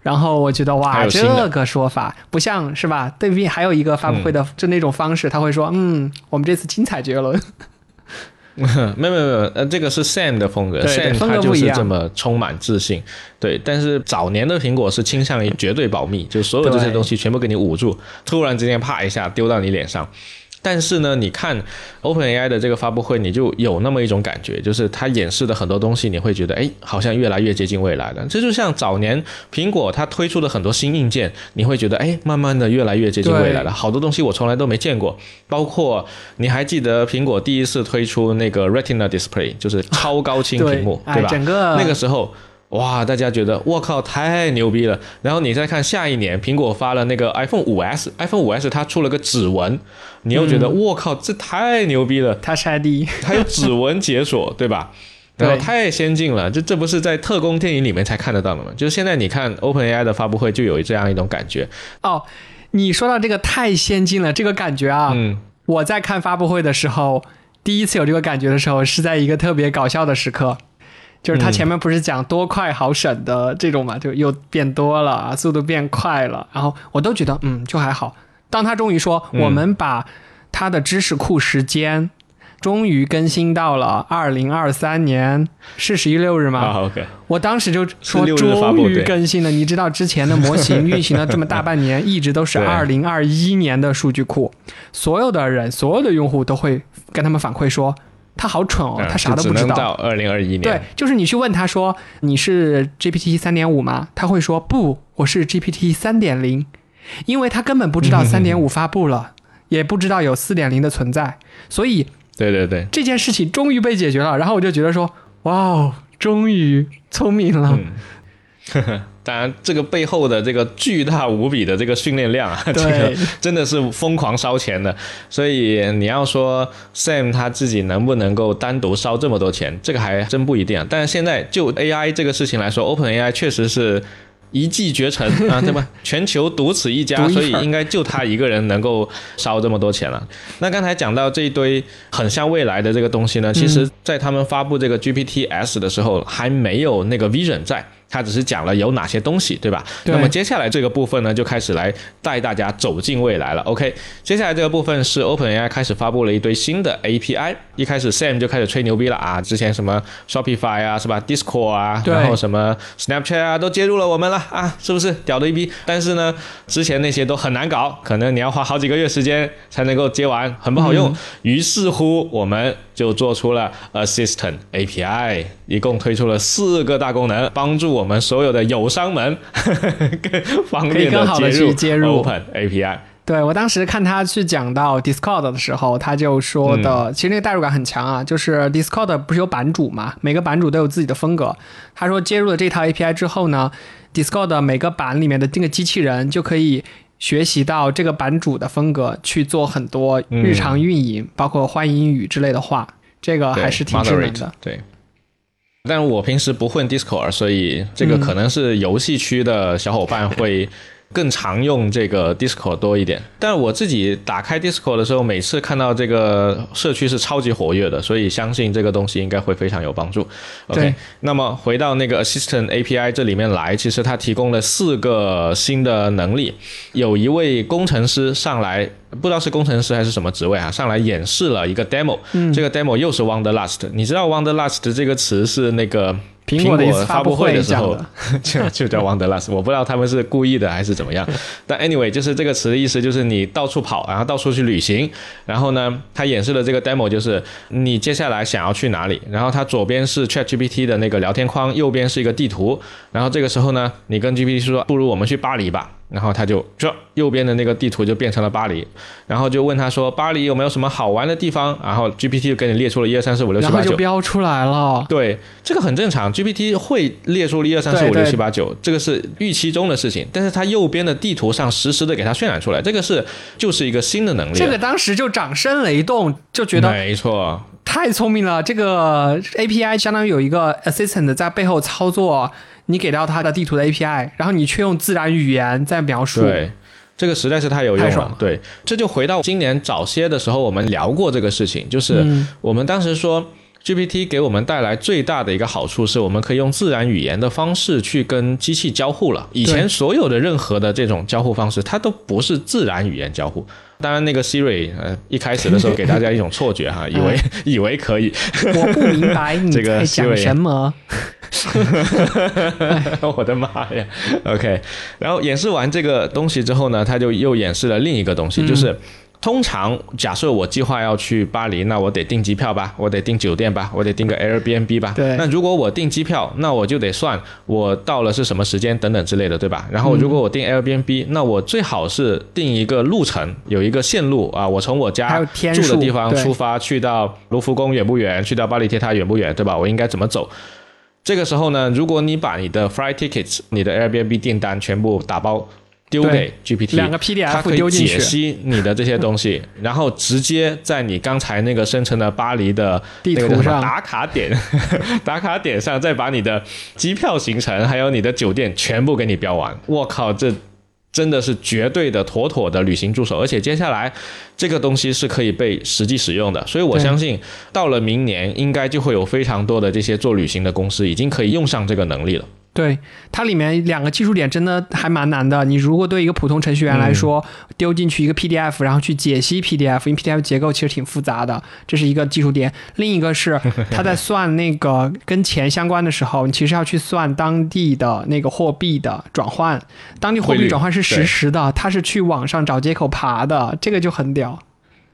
然后我觉得哇，这个说法不像是吧？对比还有一个发布会的就那种方式，他会说，嗯，我们这次精彩绝伦。没有没有没有，呃，这个是 Sam 的风格，Sam 他就是这么充满自信。对，但是早年的苹果是倾向于绝对保密，就所有这些东西全部给你捂住，突然之间啪一下丢到你脸上。但是呢，你看 OpenAI 的这个发布会，你就有那么一种感觉，就是它演示的很多东西，你会觉得，哎，好像越来越接近未来了。这就像早年苹果它推出的很多新硬件，你会觉得，哎，慢慢的越来越接近未来了。好多东西我从来都没见过，包括你还记得苹果第一次推出那个 Retina Display，就是超高清屏幕，对吧？整个那个时候。哇，大家觉得我靠太牛逼了！然后你再看下一年，苹果发了那个 iPhone 五 S，iPhone 五 S 它出了个指纹，你又觉得我靠这太牛逼了，它是 ID，它有指纹解锁，对吧？然后太先进了，这这不是在特工电影里面才看得到的吗？就是现在你看 OpenAI 的发布会就有这样一种感觉。哦，你说到这个太先进了，这个感觉啊，嗯，我在看发布会的时候，第一次有这个感觉的时候，是在一个特别搞笑的时刻。就是他前面不是讲多快好省的这种嘛，就又变多了，速度变快了，然后我都觉得嗯就还好。当他终于说我们把他的知识库时间终于更新到了二零二三年是十一六日吗？OK，我当时就说终于更新了。你知道之前的模型 运行了这么大半年，一直都是二零二一年的数据库，所有的人所有的用户都会跟他们反馈说。他好蠢哦，他啥都不知道。到二零二一年。对，就是你去问他说你是 GPT 三点五吗？他会说不，我是 GPT 三点零，因为他根本不知道三点五 发布了，也不知道有四点零的存在，所以对对对，这件事情终于被解决了。然后我就觉得说，哇哦，终于聪明了。当然，这个背后的这个巨大无比的这个训练量啊，这个真的是疯狂烧钱的。所以你要说 Sam 他自己能不能够单独烧这么多钱，这个还真不一定。啊但是现在就 AI 这个事情来说，OpenAI 确实是一骑绝尘啊，对吧？全球独此一家，所以应该就他一个人能够烧这么多钱了。那刚才讲到这一堆很像未来的这个东西呢，其实在他们发布这个 GPT S 的时候，还没有那个 Vision 在。他只是讲了有哪些东西，对吧？那么接下来这个部分呢，就开始来带大家走进未来了。OK，接下来这个部分是 OpenAI 开始发布了一堆新的 API。一开始 Sam 就开始吹牛逼了啊，之前什么 Shopify 啊，是吧？Discord 啊，然后什么 Snapchat 啊，都接入了我们了啊，是不是屌的一逼？但是呢，之前那些都很难搞，可能你要花好几个月时间才能够接完，很不好用。于是乎，我们就做出了 Assistant API，一共推出了四个大功能，帮助我们所有的友商们 更方便的接入 Open API。对我当时看他去讲到 Discord 的时候，他就说的，其实那个代入感很强啊。就是 Discord 不是有版主嘛，每个版主都有自己的风格。他说接入了这套 API 之后呢，Discord 每个版里面的这个机器人就可以学习到这个版主的风格，去做很多日常运营，包括欢迎语之类的话。这个还是挺智能的。对。但我平时不混 Discord，所以这个可能是游戏区的小伙伴会。更常用这个 Discord 多一点，但我自己打开 Discord 的时候，每次看到这个社区是超级活跃的，所以相信这个东西应该会非常有帮助。OK，那么回到那个 Assistant API 这里面来，其实它提供了四个新的能力。有一位工程师上来，不知道是工程师还是什么职位啊，上来演示了一个 demo。嗯，这个 demo 又是 Wonderlust。你知道 Wonderlust 这个词是那个？苹果发布会的时候 就就叫 Wonderlust，我不知道他们是故意的还是怎么样。但 anyway，就是这个词的意思就是你到处跑，然后到处去旅行。然后呢，他演示的这个 demo 就是你接下来想要去哪里。然后它左边是 ChatGPT 的那个聊天框，右边是一个地图。然后这个时候呢，你跟 GPT 说，不如我们去巴黎吧。然后他就这右边的那个地图就变成了巴黎，然后就问他说巴黎有没有什么好玩的地方？然后 GPT 就给你列出了一二三四五六七八九，然后就标出来了。对，这个很正常，GPT 会列出一二三四五六七八九，这个是预期中的事情。但是它右边的地图上实时的给它渲染出来，这个是就是一个新的能力。这个当时就掌声雷动，就觉得没错，太聪明了。这个 API 相当于有一个 assistant 在背后操作。你给到它的地图的 API，然后你却用自然语言在描述，对，这个实在是太有用了。对，这就回到今年早些的时候，我们聊过这个事情，就是我们当时说 GPT 给我们带来最大的一个好处是，我们可以用自然语言的方式去跟机器交互了。以前所有的任何的这种交互方式，它都不是自然语言交互。当然，那个 Siri 呃，一开始的时候给大家一种错觉哈，以为 以为可以。我不明白你在 讲什么。我的妈呀！OK，然后演示完这个东西之后呢，他就又演示了另一个东西，就是。通常假设我计划要去巴黎，那我得订机票吧，我得订酒店吧，我得订个 Airbnb 吧。对。那如果我订机票，那我就得算我到了是什么时间等等之类的，对吧？然后如果我订 Airbnb，那我最好是定一个路程，有一个线路啊，我从我家住的地方出发，去到卢浮宫远不远？去到巴黎铁塔远不远？对吧？我应该怎么走？这个时候呢，如果你把你的 flight tickets、你的 Airbnb 订单全部打包。丢给 GPT，两个 PDF，它可以解析你的这些东西，然后直接在你刚才那个生成的巴黎的地图上打卡点，打卡点上再把你的机票行程还有你的酒店全部给你标完。我靠，这真的是绝对的妥妥的旅行助手，而且接下来这个东西是可以被实际使用的，所以我相信到了明年应该就会有非常多的这些做旅行的公司已经可以用上这个能力了。对它里面两个技术点真的还蛮难的。你如果对一个普通程序员来说，丢进去一个 PDF，然后去解析 PDF，因为 PDF 结构其实挺复杂的，这是一个技术点。另一个是 他在算那个跟钱相关的时候，你其实要去算当地的那个货币的转换。当地货币转换是实时的，他是去网上找接口爬的，这个就很屌。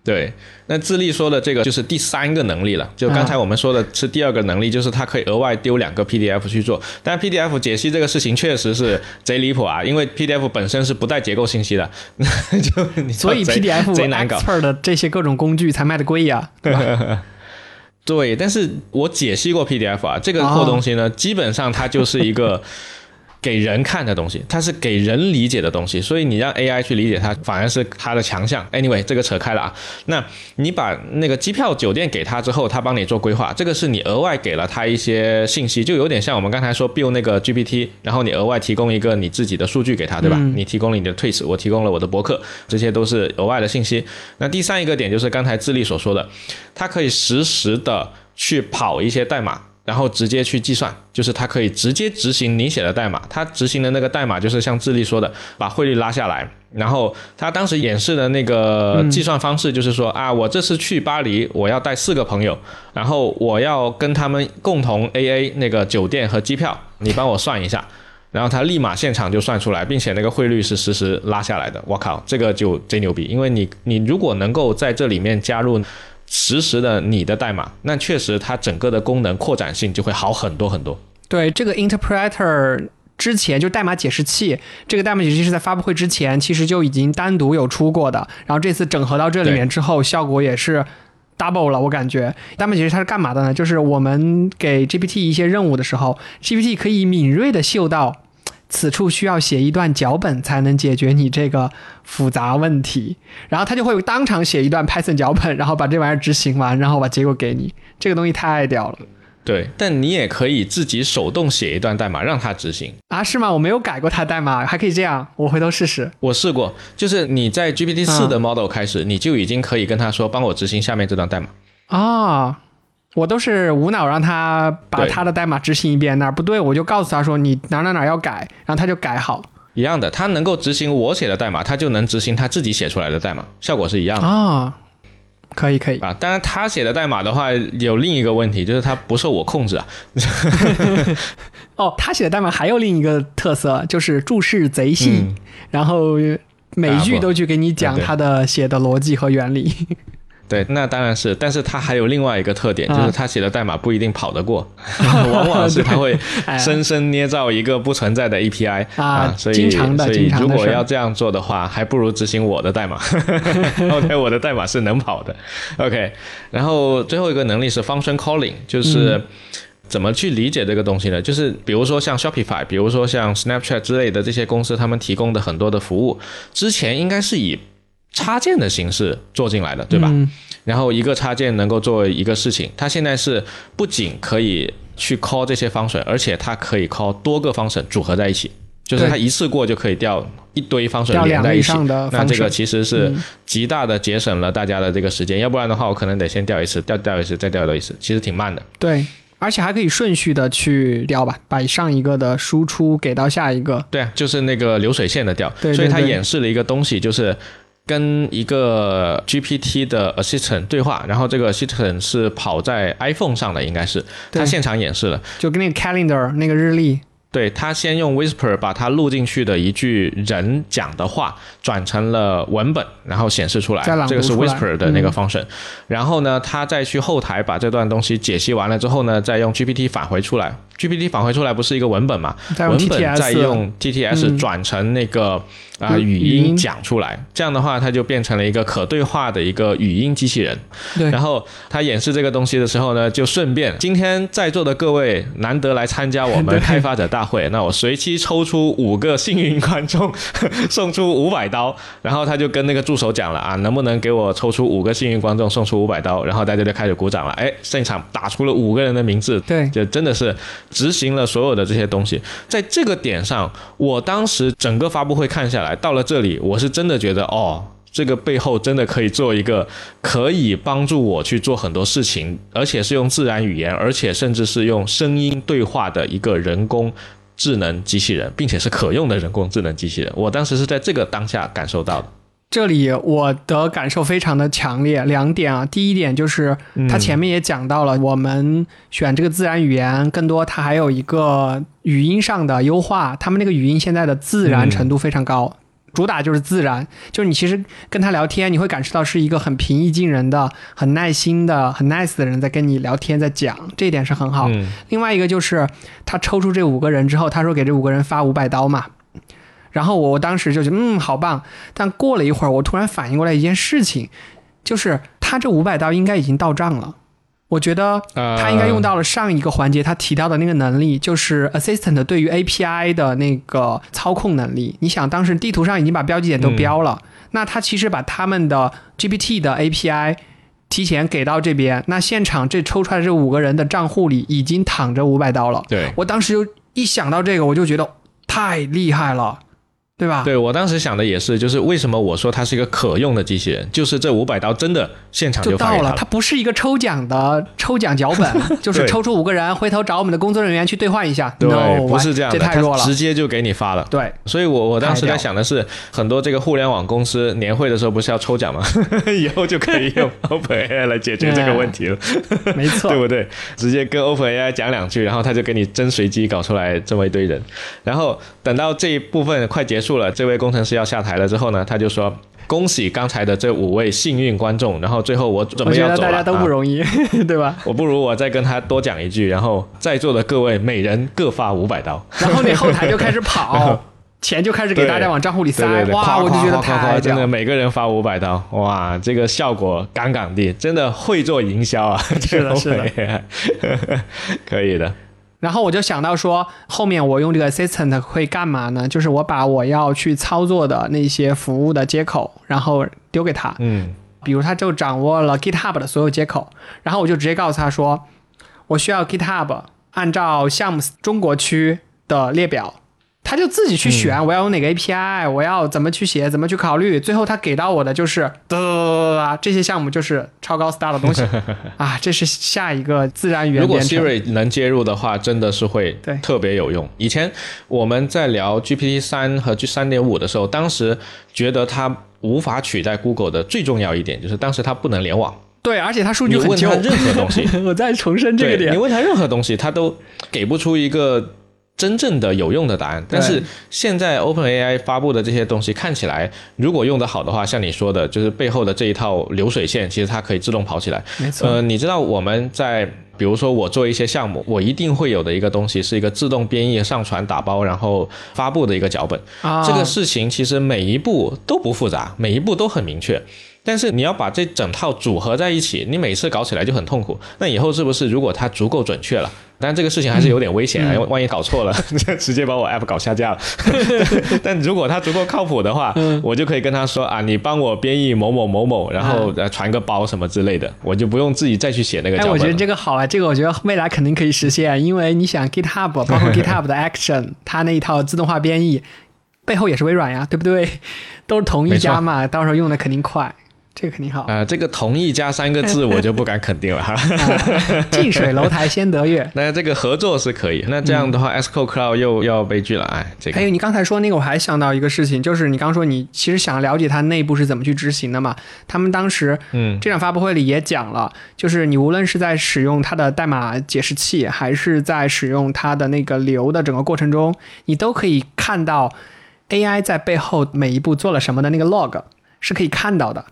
对，那智利说的这个就是第三个能力了。就刚才我们说的是第二个能力，就是它可以额外丢两个 PDF 去做。但 PDF 解析这个事情确实是贼离谱啊，因为 PDF 本身是不带结构信息的，就所以 PDF 贼难搞。的这些各种工具才卖的贵呀。对，但是我解析过 PDF 啊，这个破东西呢，基本上它就是一个。给人看的东西，它是给人理解的东西，所以你让 AI 去理解它，反而是它的强项。Anyway，这个扯开了啊。那你把那个机票、酒店给他之后，他帮你做规划，这个是你额外给了他一些信息，就有点像我们刚才说 build 那个 GPT，然后你额外提供一个你自己的数据给他，对吧？你提供了你的 tweets，我提供了我的博客，这些都是额外的信息。那第三一个点就是刚才智利所说的，它可以实时的去跑一些代码。然后直接去计算，就是它可以直接执行你写的代码。它执行的那个代码就是像智利说的，把汇率拉下来。然后他当时演示的那个计算方式就是说啊，我这次去巴黎，我要带四个朋友，然后我要跟他们共同 A A 那个酒店和机票，你帮我算一下。然后他立马现场就算出来，并且那个汇率是实时拉下来的。我靠，这个就贼牛逼，因为你你如果能够在这里面加入。实时的你的代码，那确实它整个的功能扩展性就会好很多很多。对，这个 interpreter 之前就代码解释器，这个代码解释器是在发布会之前其实就已经单独有出过的，然后这次整合到这里面之后，效果也是。double 了，我感觉代码解释它是干嘛的呢？就是我们给 GPT 一些任务的时候，GPT 可以敏锐的嗅到此处需要写一段脚本才能解决你这个复杂问题，然后他就会当场写一段 Python 脚本，然后把这玩意儿执行完，然后把结果给你。这个东西太屌了。对，但你也可以自己手动写一段代码让它执行啊？是吗？我没有改过它代码，还可以这样，我回头试试。我试过，就是你在 GPT 四的 model 开始，你就已经可以跟他说，帮我执行下面这段代码啊。我都是无脑让他把他的代码执行一遍，哪儿不对我就告诉他说你哪哪哪要改，然后他就改好。一样的，他能够执行我写的代码，他就能执行他自己写出来的代码，效果是一样的啊。可以可以啊，当然他写的代码的话有另一个问题，就是他不受我控制啊。哦，他写的代码还有另一个特色，就是注释贼细，然后每句都去给你讲他的写的逻辑和原理。对，那当然是，但是它还有另外一个特点，就是他写的代码不一定跑得过，往往是他会生生捏造一个不存在的 API 啊，所以所以如果要这样做的话，还不如执行我的代码。OK，我的代码是能跑的。OK，然后最后一个能力是 function calling，就是怎么去理解这个东西呢？就是比如说像 Shopify，比如说像 Snapchat 之类的这些公司，他们提供的很多的服务，之前应该是以插件的形式做进来的，对吧？然后一个插件能够做一个事情，它现在是不仅可以去 call 这些方程，而且它可以 call 多个方程组合在一起，就是它一次过就可以调一堆方程连在一起。那这个其实是极大的节省了大家的这个时间，要不然的话我可能得先调一次，调调一次，再调一次，其实挺慢的。对，而且还可以顺序的去调吧，把上一个的输出给到下一个。对啊，就是那个流水线的调。对，所以它演示了一个东西，就是。跟一个 GPT 的 assistant 对话，然后这个 assistant 是跑在 iPhone 上的，应该是他现场演示了，就跟那个 calendar 那个日历。对他先用 Whisper 把他录进去的一句人讲的话转成了文本，然后显示出来，这个是 Whisper 的那个 function。然后呢，他再去后台把这段东西解析完了之后呢，再用 GPT 返回出来。GPT 返回出来不是一个文本嘛？文本再用 TTS 转成那个。啊，语音讲出来，这样的话，它就变成了一个可对话的一个语音机器人。对，然后他演示这个东西的时候呢，就顺便，今天在座的各位难得来参加我们 开发者大会，那我随机抽出五个幸运观众，送出五百刀。然后他就跟那个助手讲了啊，能不能给我抽出五个幸运观众，送出五百刀？然后大家就开始鼓掌了。哎，现场打出了五个人的名字，对，就真的是执行了所有的这些东西。在这个点上，我当时整个发布会看下来。到了这里，我是真的觉得哦，这个背后真的可以做一个可以帮助我去做很多事情，而且是用自然语言，而且甚至是用声音对话的一个人工智能机器人，并且是可用的人工智能机器人。我当时是在这个当下感受到的。这里我的感受非常的强烈，两点啊，第一点就是他前面也讲到了，我们选这个自然语言，更多它还有一个语音上的优化，他们那个语音现在的自然程度非常高。主打就是自然，就是你其实跟他聊天，你会感受到是一个很平易近人的、很耐心的、很 nice 的人在跟你聊天，在讲，这一点是很好。另外一个就是他抽出这五个人之后，他说给这五个人发五百刀嘛，然后我当时就觉得嗯好棒，但过了一会儿，我突然反应过来一件事情，就是他这五百刀应该已经到账了。我觉得他应该用到了上一个环节他提到的那个能力，就是 assistant 对于 API 的那个操控能力。你想，当时地图上已经把标记点都标了，那他其实把他们的 GPT 的 API 提前给到这边，那现场这抽出来这五个人的账户里已经躺着五百刀了。对我当时就一想到这个，我就觉得太厉害了。对吧？对我当时想的也是，就是为什么我说它是一个可用的机器人，就是这五百刀真的现场就到了，它不是一个抽奖的 抽奖脚本，就是抽出五个人，回头找我们的工作人员去兑换一下。对，不是这样的，太弱了，直接就给你发了。对，所以我我当时在想的是，很多这个互联网公司年会的时候不是要抽奖吗？以后就可以用 OpenAI 来解决这个问题了。没错，对不对？直接跟 OpenAI 讲两句，然后他就给你真随机搞出来这么一堆人，然后等到这一部分快结束了，这位工程师要下台了之后呢，他就说恭喜刚才的这五位幸运观众。然后最后我准备要走了，大家都不容易，对吧？我不如我再跟他多讲一句，然后在座的各位每人各发五百刀，然后你后台就开始跑。钱就开始给大家往账户里塞，哇！我就觉得太真的，每个人发五百刀，哇，这个效果杠杠的，真的会做营销啊！是的，是的，可以的。然后我就想到说，后面我用这个 assistant 会干嘛呢？就是我把我要去操作的那些服务的接口，然后丢给他。嗯，比如他就掌握了 GitHub 的所有接口，然后我就直接告诉他说，我需要 GitHub 按照项目中国区的列表。他就自己去选，我要用哪个 API，我要怎么去写，怎么去考虑，最后他给到我的就是哒哒哒哒这些项目就是超高 star 的东西 啊，这是下一个自然语言如果 Siri 能接入的话，真的是会特别有用。以前我们在聊 GPT 三和 G 三点五的时候，当时觉得它无法取代 Google 的最重要一点就是当时它不能联网。对，而且它数据很旧。你问它任何东西，我再重申这个点。你问它任何东西，它都给不出一个。真正的有用的答案，但是现在 OpenAI 发布的这些东西看起来，如果用得好的话，像你说的，就是背后的这一套流水线，其实它可以自动跑起来。没错。呃，你知道我们在，比如说我做一些项目，我一定会有的一个东西，是一个自动编译、上传、打包，然后发布的一个脚本。啊。这个事情其实每一步都不复杂，每一步都很明确。但是你要把这整套组合在一起，你每次搞起来就很痛苦。那以后是不是如果它足够准确了？但这个事情还是有点危险啊，万一搞错了，直接把我 app 搞下架了。但如果它足够靠谱的话，我就可以跟他说啊，你帮我编译某某某某，然后传个包什么之类的，我就不用自己再去写那个。哎，我觉得这个好啊，这个我觉得未来肯定可以实现，因为你想 GitHub 包括 GitHub 的 Action，它那一套自动化编译背后也是微软呀，对不对？都是同一家嘛，到时候用的肯定快。这个肯定好啊！这个“同意”加三个字，我就不敢肯定了哈。近水楼台先得月。那这个合作是可以。那这样的话，Sco Cloud 又要悲剧了哎。这个还有你刚才说那个，我还想到一个事情，就是你刚说你其实想了解它内部是怎么去执行的嘛？他们当时嗯，这场发布会里也讲了，就是你无论是在使用它的代码解释器，还是在使用它的那个流的整个过程中，你都可以看到 AI 在背后每一步做了什么的那个 log 是可以看到的。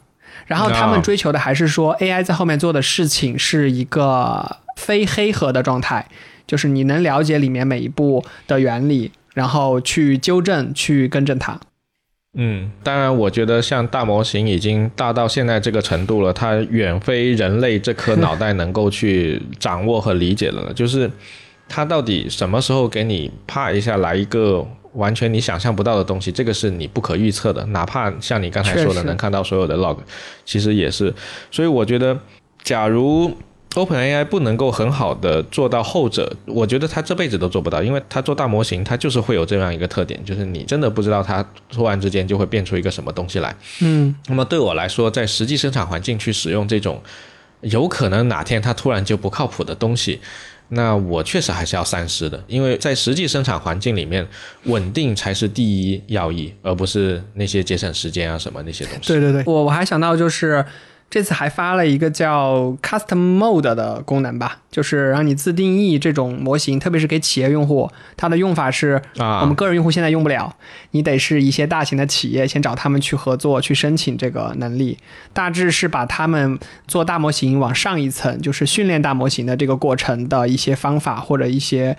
然后他们追求的还是说，AI 在后面做的事情是一个非黑盒的状态，就是你能了解里面每一步的原理，然后去纠正、去更正它。嗯，当然，我觉得像大模型已经大到现在这个程度了，它远非人类这颗脑袋能够去掌握和理解的了。就是它到底什么时候给你啪一下来一个？完全你想象不到的东西，这个是你不可预测的。哪怕像你刚才说的，能看到所有的 log，其实也是。所以我觉得，假如 OpenAI 不能够很好的做到后者，我觉得他这辈子都做不到，因为他做大模型，他就是会有这样一个特点，就是你真的不知道他突然之间就会变出一个什么东西来。嗯。那么对我来说，在实际生产环境去使用这种有可能哪天它突然就不靠谱的东西。那我确实还是要三思的，因为在实际生产环境里面，稳定才是第一要义，而不是那些节省时间啊什么那些东西。对对对，我我还想到就是。这次还发了一个叫 Custom Mode 的功能吧，就是让你自定义这种模型，特别是给企业用户，它的用法是啊，我们个人用户现在用不了，你得是一些大型的企业先找他们去合作，去申请这个能力。大致是把他们做大模型往上一层，就是训练大模型的这个过程的一些方法或者一些。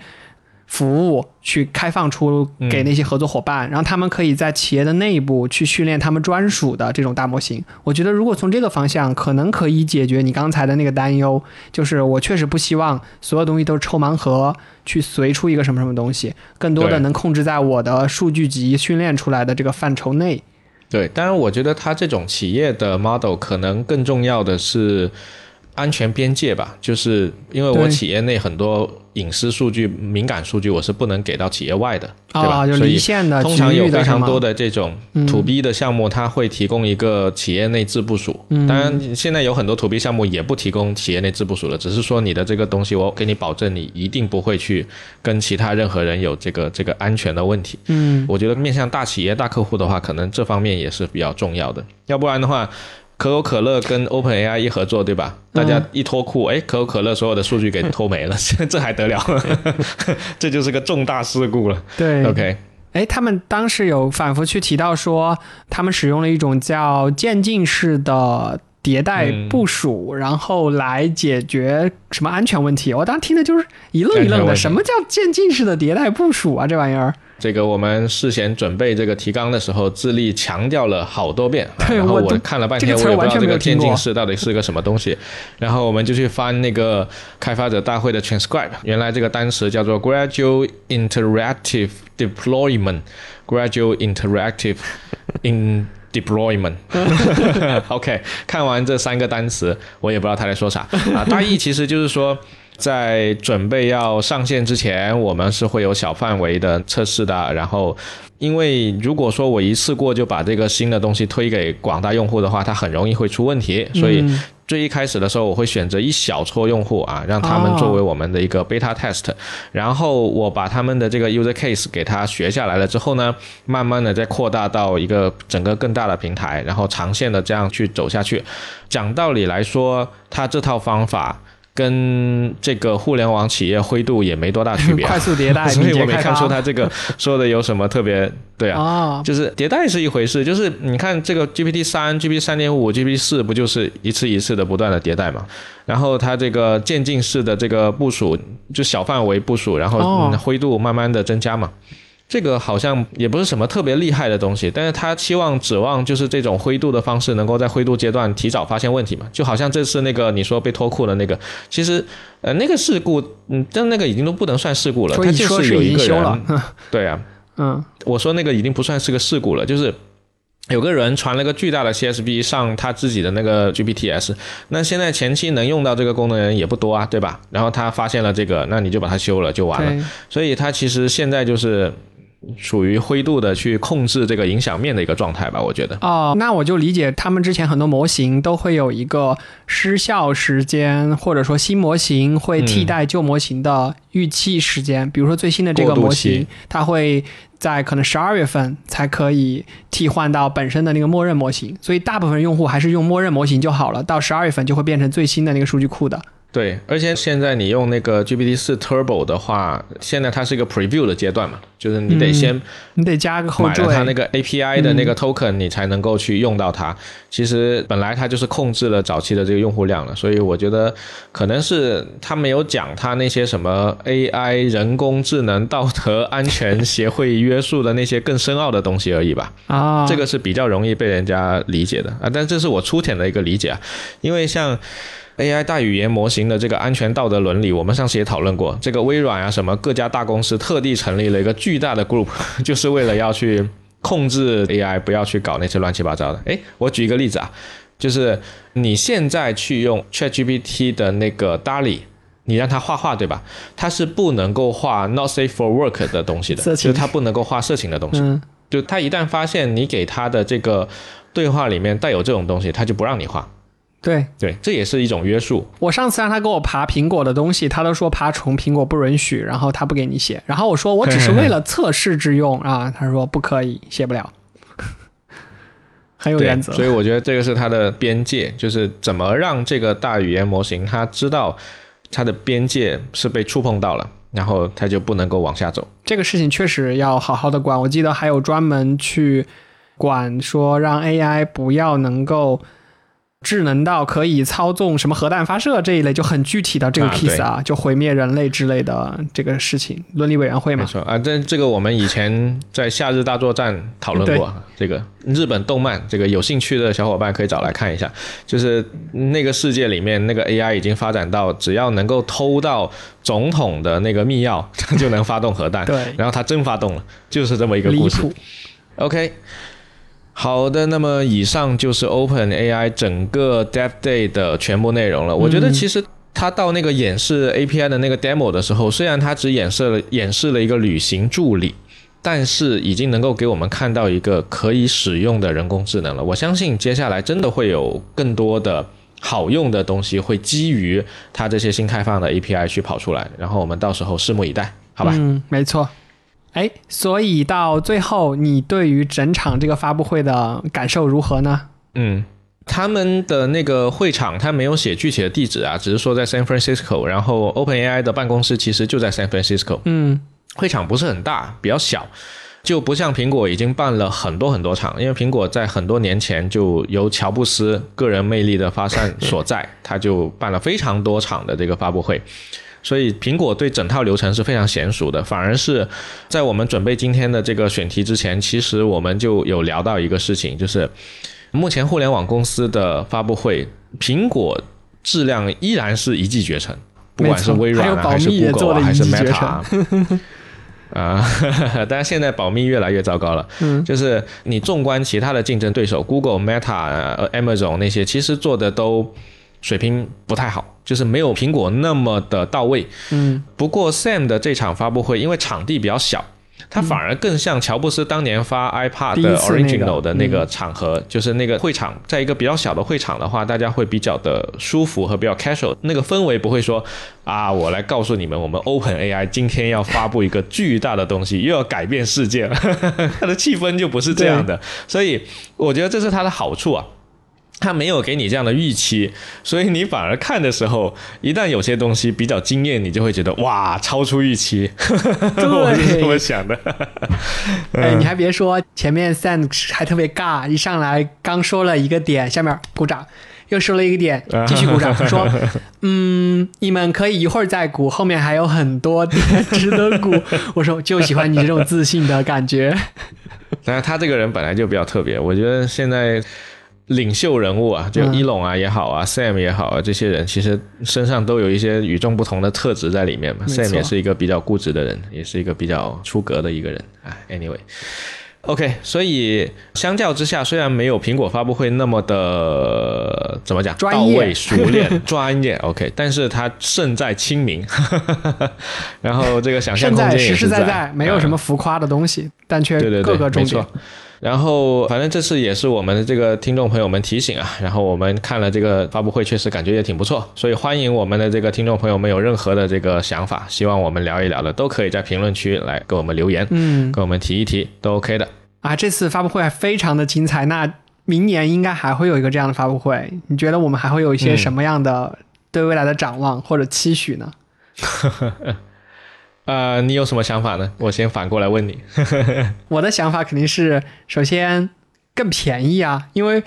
服务去开放出给那些合作伙伴，然后他们可以在企业的内部去训练他们专属的这种大模型。我觉得如果从这个方向，可能可以解决你刚才的那个担忧，就是我确实不希望所有东西都是抽盲盒去随出一个什么什么东西，更多的能控制在我的数据集训练出来的这个范畴内。对，当然我觉得它这种企业的 model 可能更重要的是安全边界吧，就是因为我企业内很多。隐私数据、敏感数据，我是不能给到企业外的，对吧？所以通常有非常多的这种 to B 的项目，它会提供一个企业内自部署。当然，现在有很多 to B 项目也不提供企业内自部署了，只是说你的这个东西，我给你保证，你一定不会去跟其他任何人有这个这个安全的问题。嗯，我觉得面向大企业、大客户的话，可能这方面也是比较重要的。要不然的话。可口可乐跟 OpenAI 一合作，对吧？大家一脱裤，哎，可口可乐所有的数据给脱没了，这还得了？这就是个重大事故了。对，OK。哎，他们当时有反复去提到说，他们使用了一种叫渐进式的迭代部署，然后来解决什么安全问题。我当时听的就是一愣一愣的，什么叫渐进式的迭代部署啊？这玩意儿。这个我们事先准备这个提纲的时候，智力强调了好多遍，然后我看了半天，我也不知道这个渐进式到底是个什么东西。然后我们就去翻那个开发者大会的 transcribe，原来这个单词叫做 gradual interactive deployment，gradual interactive in deployment。OK，看完这三个单词，我也不知道他在说啥啊，大意其实就是说。在准备要上线之前，我们是会有小范围的测试的。然后，因为如果说我一次过就把这个新的东西推给广大用户的话，它很容易会出问题。所以，最一开始的时候，我会选择一小撮用户啊，让他们作为我们的一个 beta test。然后，我把他们的这个 user case 给他学下来了之后呢，慢慢的再扩大到一个整个更大的平台，然后长线的这样去走下去。讲道理来说，它这套方法。跟这个互联网企业灰度也没多大区别，快速迭代，所以我没看出他这个说的有什么特别对啊，就是迭代是一回事，就是你看这个 GPT 三、GPT 三点五、GPT 四不就是一次一次的不断的迭代嘛？然后它这个渐进式的这个部署，就小范围部署，然后灰度慢慢的增加嘛。这个好像也不是什么特别厉害的东西，但是他期望指望就是这种灰度的方式，能够在灰度阶段提早发现问题嘛？就好像这次那个你说被脱库的那个，其实呃那个事故，嗯，但那个已经都不能算事故了，他就是有一个人，对啊，嗯，我说那个已经不算是个事故了，就是有个人传了个巨大的 CSV 上他自己的那个 GPTs，那现在前期能用到这个功能人也不多啊，对吧？然后他发现了这个，那你就把它修了就完了，所以他其实现在就是。属于灰度的去控制这个影响面的一个状态吧，我觉得。哦，那我就理解他们之前很多模型都会有一个失效时间，或者说新模型会替代旧模型的预期时间。比如说最新的这个模型，它会在可能十二月份才可以替换到本身的那个默认模型，所以大部分用户还是用默认模型就好了。到十二月份就会变成最新的那个数据库的。对，而且现在你用那个 GPT 四 Turbo 的话，现在它是一个 Preview 的阶段嘛，就是你得先，你得加个后缀，买了它那个 API 的那个 Token，你才能够去用到它。其实本来它就是控制了早期的这个用户量了，所以我觉得可能是他没有讲它那些什么 AI 人工智能道德安全协会约束的那些更深奥的东西而已吧。啊，这个是比较容易被人家理解的啊，但这是我粗浅的一个理解啊，因为像。AI 大语言模型的这个安全道德伦理，我们上次也讨论过。这个微软啊，什么各家大公司特地成立了一个巨大的 group，就是为了要去控制 AI，不要去搞那些乱七八糟的。诶，我举一个例子啊，就是你现在去用 ChatGPT 的那个 DALL-E，你让他画画，对吧？他是不能够画 not safe for work 的东西的，就是他不能够画色情的东西。嗯就他一旦发现你给他的这个对话里面带有这种东西，他就不让你画。对对，这也是一种约束。我上次让他给我爬苹果的东西，他都说爬虫苹果不允许，然后他不给你写。然后我说我只是为了测试之用啊，他说不可以，写不了，很有原则。所以我觉得这个是它的边界，就是怎么让这个大语言模型它知道它的边界是被触碰到了，然后它就不能够往下走。这个事情确实要好好的管。我记得还有专门去管说让 AI 不要能够。智能到可以操纵什么核弹发射这一类就很具体的这个 case 啊，就毁灭人类之类的这个事情，伦理委员会嘛。没错啊，这这个我们以前在夏日大作战讨论过，这个日本动漫，这个有兴趣的小伙伴可以找来看一下。就是那个世界里面，那个 AI 已经发展到只要能够偷到总统的那个密钥，它 就能发动核弹。对，然后它真发动了，就是这么一个故事。OK。好的，那么以上就是 Open AI 整个 Dev Day 的全部内容了。我觉得其实它到那个演示 API 的那个 demo 的时候，虽然它只演示了演示了一个旅行助理，但是已经能够给我们看到一个可以使用的人工智能了。我相信接下来真的会有更多的好用的东西会基于它这些新开放的 API 去跑出来，然后我们到时候拭目以待，好吧？嗯，没错。哎，所以到最后，你对于整场这个发布会的感受如何呢？嗯，他们的那个会场，他没有写具体的地址啊，只是说在 San Francisco，然后 OpenAI 的办公室其实就在 San Francisco。嗯，会场不是很大，比较小。就不像苹果已经办了很多很多场，因为苹果在很多年前就由乔布斯个人魅力的发散所在，他就办了非常多场的这个发布会，所以苹果对整套流程是非常娴熟的。反而是在我们准备今天的这个选题之前，其实我们就有聊到一个事情，就是目前互联网公司的发布会，苹果质量依然是一骑绝尘，不管是微软还是 Google 还是 Meta。啊，但是现在保密越来越糟糕了。嗯，就是你纵观其他的竞争对手，Google、Meta、Amazon 那些，其实做的都水平不太好，就是没有苹果那么的到位。嗯，不过 Sam 的这场发布会，因为场地比较小。它反而更像乔布斯当年发 iPad 的 Original 的那个场合，就是那个会场，在一个比较小的会场的话，大家会比较的舒服和比较 casual，那个氛围不会说啊，我来告诉你们，我们 Open AI 今天要发布一个巨大的东西，又要改变世界了，它的气氛就不是这样的，所以我觉得这是它的好处啊。他没有给你这样的预期，所以你反而看的时候，一旦有些东西比较惊艳，你就会觉得哇，超出预期。我是这么想的。哎，你还别说，前面 Sam 还特别尬，一上来刚说了一个点，下面鼓掌，又说了一个点，继续鼓掌，说嗯，你们可以一会儿再鼓，后面还有很多点值得鼓。我说就喜欢你这种自信的感觉。但是他这个人本来就比较特别，我觉得现在。领袖人物啊，就伊隆啊也好啊，Sam 也好啊，这些人其实身上都有一些与众不同的特质在里面嘛。Sam 也是一个比较固执的人，也是一个比较出格的一个人。啊。Anyway，OK，所以相较之下，虽然没有苹果发布会那么的怎么讲到位、熟练、专业，OK，但是它胜在亲民，然后这个想象空间实实在在，没有什么浮夸的东西，但却各个重点。然后，反正这次也是我们的这个听众朋友们提醒啊。然后我们看了这个发布会，确实感觉也挺不错。所以欢迎我们的这个听众朋友们有任何的这个想法，希望我们聊一聊的，都可以在评论区来给我们留言，嗯，给我们提一提，都 OK 的。啊，这次发布会还非常的精彩。那明年应该还会有一个这样的发布会，你觉得我们还会有一些什么样的对未来的展望或者期许呢？呃，你有什么想法呢？我先反过来问你。我的想法肯定是，首先更便宜啊，因为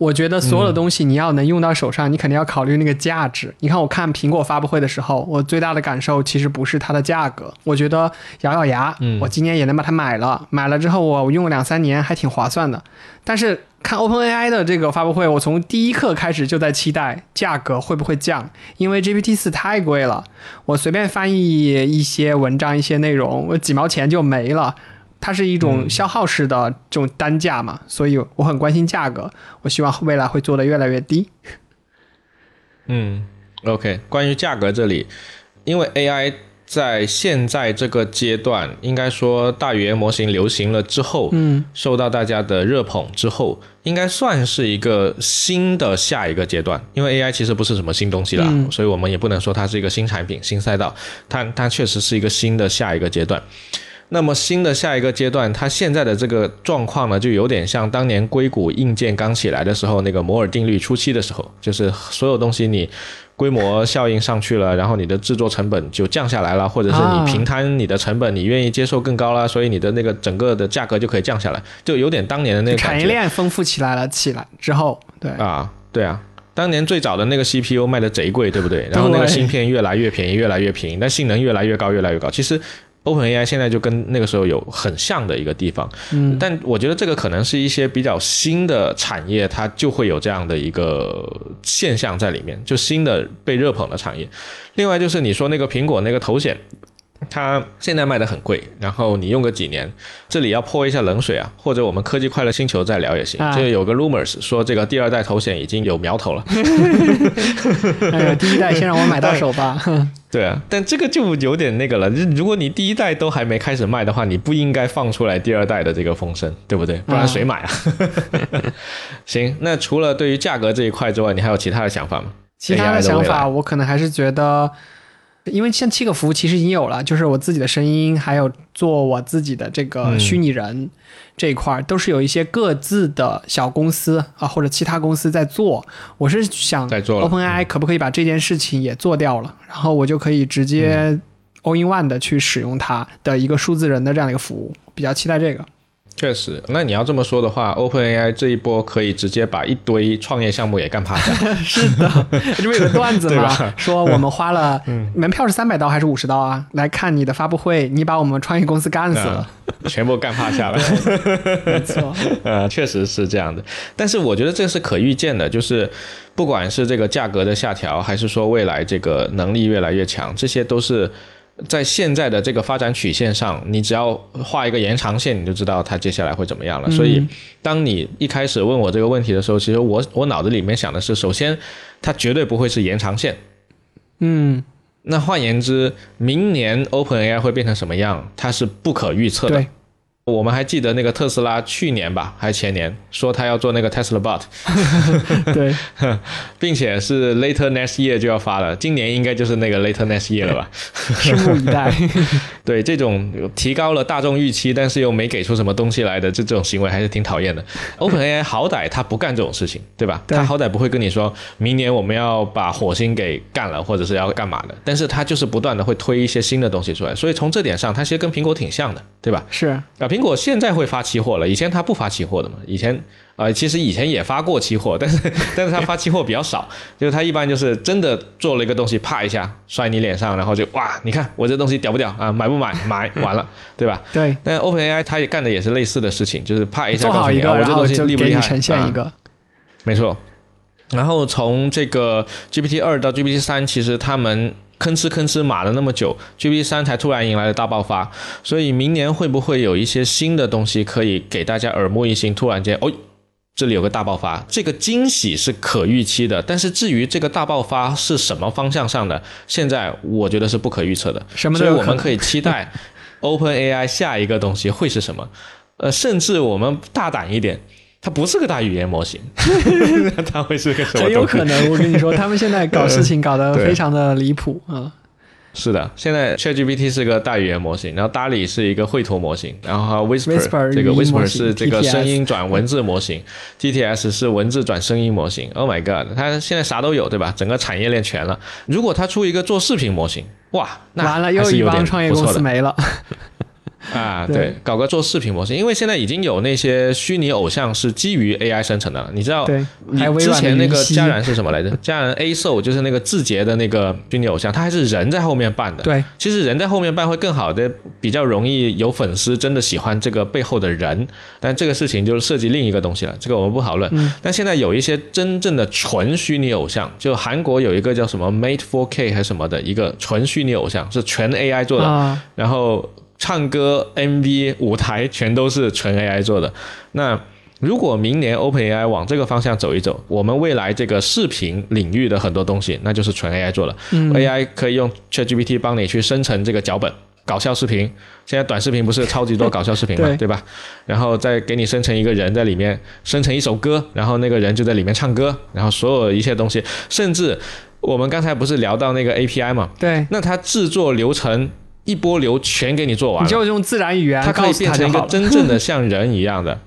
我觉得所有的东西你要能用到手上，你肯定要考虑那个价值。你看，我看苹果发布会的时候，我最大的感受其实不是它的价格，我觉得咬咬牙，嗯我今年也能把它买了。买了之后，我我用了两三年，还挺划算的。但是。看 OpenAI 的这个发布会，我从第一刻开始就在期待价格会不会降，因为 GPT 四太贵了。我随便翻译一些文章、一些内容，我几毛钱就没了。它是一种消耗式的这种单价嘛，所以我很关心价格。我希望未来会做的越来越低。嗯，OK，关于价格这里，因为 AI。在现在这个阶段，应该说大语言模型流行了之后，嗯，受到大家的热捧之后，应该算是一个新的下一个阶段。因为 AI 其实不是什么新东西了，所以我们也不能说它是一个新产品、新赛道。它它确实是一个新的下一个阶段。那么新的下一个阶段，它现在的这个状况呢，就有点像当年硅谷硬件刚起来的时候，那个摩尔定律初期的时候，就是所有东西你。规模效应上去了，然后你的制作成本就降下来了，或者是你平摊你的成本，你愿意接受更高了，所以你的那个整个的价格就可以降下来，就有点当年的那个产业链丰富起来了，起来之后，对啊，对啊，当年最早的那个 CPU 卖的贼贵，对不对？然后那个芯片越来越便宜，越来越便宜，但性能越来越高，越来越高，其实。OpenAI 现在就跟那个时候有很像的一个地方，嗯，但我觉得这个可能是一些比较新的产业，它就会有这样的一个现象在里面，就新的被热捧的产业。另外就是你说那个苹果那个头显。它现在卖的很贵，然后你用个几年，这里要泼一下冷水啊，或者我们科技快乐星球再聊也行。就有个 rumors 说这个第二代头显已经有苗头了。哎呀，第一代先让我买到手吧。对啊，但这个就有点那个了。如果你第一代都还没开始卖的话，你不应该放出来第二代的这个风声，对不对？不然谁买啊？行，那除了对于价格这一块之外，你还有其他的想法吗？其他的想法，我可能还是觉得。因为像七个服务其实已经有了，就是我自己的声音，还有做我自己的这个虚拟人这一块，都是有一些各自的小公司啊或者其他公司在做。我是想，OpenAI 可不可以把这件事情也做掉了，然后我就可以直接 All in One 的去使用它的一个数字人的这样的一个服务。比较期待这个。确实，那你要这么说的话，OpenAI 这一波可以直接把一堆创业项目也干趴下。是的，这不有个段子嘛？说我们花了门票是三百刀还是五十刀啊？来看你的发布会，你把我们创业公司干死了，全部干趴下了。没错，呃，确实是这样的。但是我觉得这是可预见的，就是不管是这个价格的下调，还是说未来这个能力越来越强，这些都是。在现在的这个发展曲线上，你只要画一个延长线，你就知道它接下来会怎么样了。所以，当你一开始问我这个问题的时候，其实我我脑子里面想的是，首先，它绝对不会是延长线。嗯，那换言之，明年 OpenAI 会变成什么样，它是不可预测的。我们还记得那个特斯拉去年吧，还是前年说他要做那个 Tesla Bot，对，并且是 later next year 就要发了，今年应该就是那个 later next year 了吧？拭目以待。对，这种提高了大众预期，但是又没给出什么东西来的这这种行为还是挺讨厌的。OpenAI 好歹他不干这种事情，对吧？他好歹不会跟你说明年我们要把火星给干了，或者是要干嘛的，但是他就是不断的会推一些新的东西出来，所以从这点上，他其实跟苹果挺像的，对吧？是啊。苹果现在会发期货了，以前它不发期货的嘛。以前啊，其实以前也发过期货，但是 但是它发期货比较少，就是它一般就是真的做了一个东西，啪一下摔你脸上，然后就哇，你看我这东西屌不屌啊？买不买？买完了，对吧？对。但 OpenAI 它也干的也是类似的事情，就是啪一下告诉你，我这东西厉不厉害？呈现一个，没错。然后从这个 GPT 二到 GPT 三，其实他们。吭哧吭哧码了那么久，G P 三才突然迎来了大爆发，所以明年会不会有一些新的东西可以给大家耳目一新？突然间，哦，这里有个大爆发，这个惊喜是可预期的。但是至于这个大爆发是什么方向上的，现在我觉得是不可预测的。什么？所以我们可以期待 OpenAI 下一个东西会是什么？呃，甚至我们大胆一点。它不是个大语言模型，它会是个什么？很有可能，我跟你说，他们现在搞事情搞得非常的离谱啊。是的，现在 ChatGPT 是个大语言模型，然后 DALL-E 是一个绘图模型，然后 Whisper 这个 Whisper 是这个声音转文字模型，GTS 是文字转声音模型。Oh my god，它现在啥都有，对吧？整个产业链全了。如果它出一个做视频模型，哇，那完了，又一帮创业公司没了。啊，对，搞个做视频模式，因为现在已经有那些虚拟偶像是基于 AI 生成的了。你知道，你之前那个佳然是什么来着？佳然 A Soul 就是那个字节的那个虚拟偶像，他还是人在后面扮的。对，其实人在后面扮会更好的，比较容易有粉丝真的喜欢这个背后的人。但这个事情就是涉及另一个东西了，这个我们不讨论。但现在有一些真正的纯虚拟偶像，就韩国有一个叫什么 Mate 4K 还是什么的一个纯虚拟偶像，是全 AI 做的，然后。唱歌、MV、舞台全都是纯 AI 做的。那如果明年 OpenAI 往这个方向走一走，我们未来这个视频领域的很多东西，那就是纯 AI 做了。AI 可以用 ChatGPT 帮你去生成这个脚本，搞笑视频。现在短视频不是超级多搞笑视频嘛，对吧？然后再给你生成一个人在里面，生成一首歌，然后那个人就在里面唱歌，然后所有一切东西，甚至我们刚才不是聊到那个 API 嘛？对。那它制作流程。一波流全给你做完，你就用自然语言，它可以变成一个真正的像人一样的。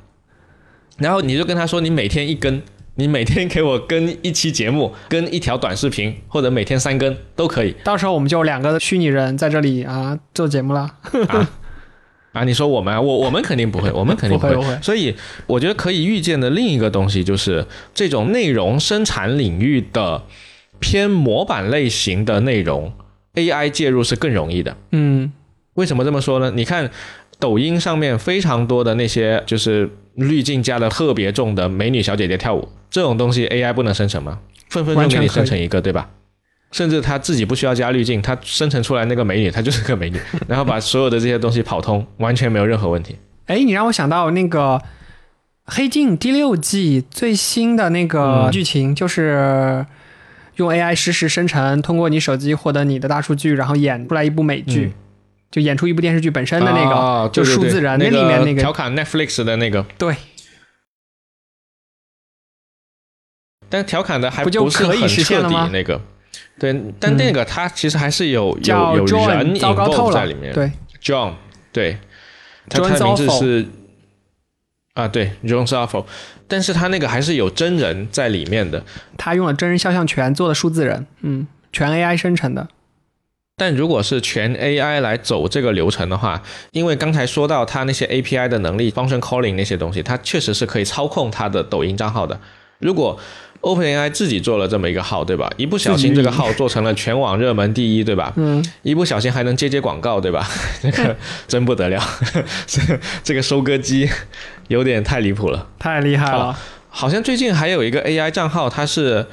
然后你就跟他说，你每天一更，你每天给我更一期节目，跟一条短视频，或者每天三更都可以。到时候我们就两个虚拟人在这里啊做节目了。啊，你说我们，我我们肯定不会，我们肯定不会。所以我觉得可以预见的另一个东西就是这种内容生产领域的偏模板类型的内容。AI 介入是更容易的，嗯，为什么这么说呢？你看，抖音上面非常多的那些就是滤镜加的特别重的美女小姐姐跳舞，这种东西 AI 不能生成吗？分分钟给你生成一个，对吧？甚至他自己不需要加滤镜，他生成出来那个美女，她就是个美女，然后把所有的这些东西跑通，完全没有任何问题。哎，你让我想到那个《黑镜》第六季最新的那个剧情，就是。用 AI 实时生成，通过你手机获得你的大数据，然后演出来一部美剧，就演出一部电视剧本身的那个，就数字人那里面那个调侃 Netflix 的那个，对。但调侃的还不是很彻底那个，对。但那个它其实还是有有有人糟糕透在里面，对，John，对，他他的名字是。啊，对，John s a f f o 但是他那个还是有真人在里面的。他用了真人肖像权做的数字人，嗯，全 AI 生成的。但如果是全 AI 来走这个流程的话，因为刚才说到它那些 API 的能力，function calling 那些东西，它确实是可以操控它的抖音账号的。如果 OpenAI 自己做了这么一个号，对吧？一不小心这个号做成了全网热门第一，对吧？嗯。一不小心还能接接广告，对吧？这个 真不得了，这个收割机有点太离谱了，太厉害了。好像最近还有一个 AI 账号，它是。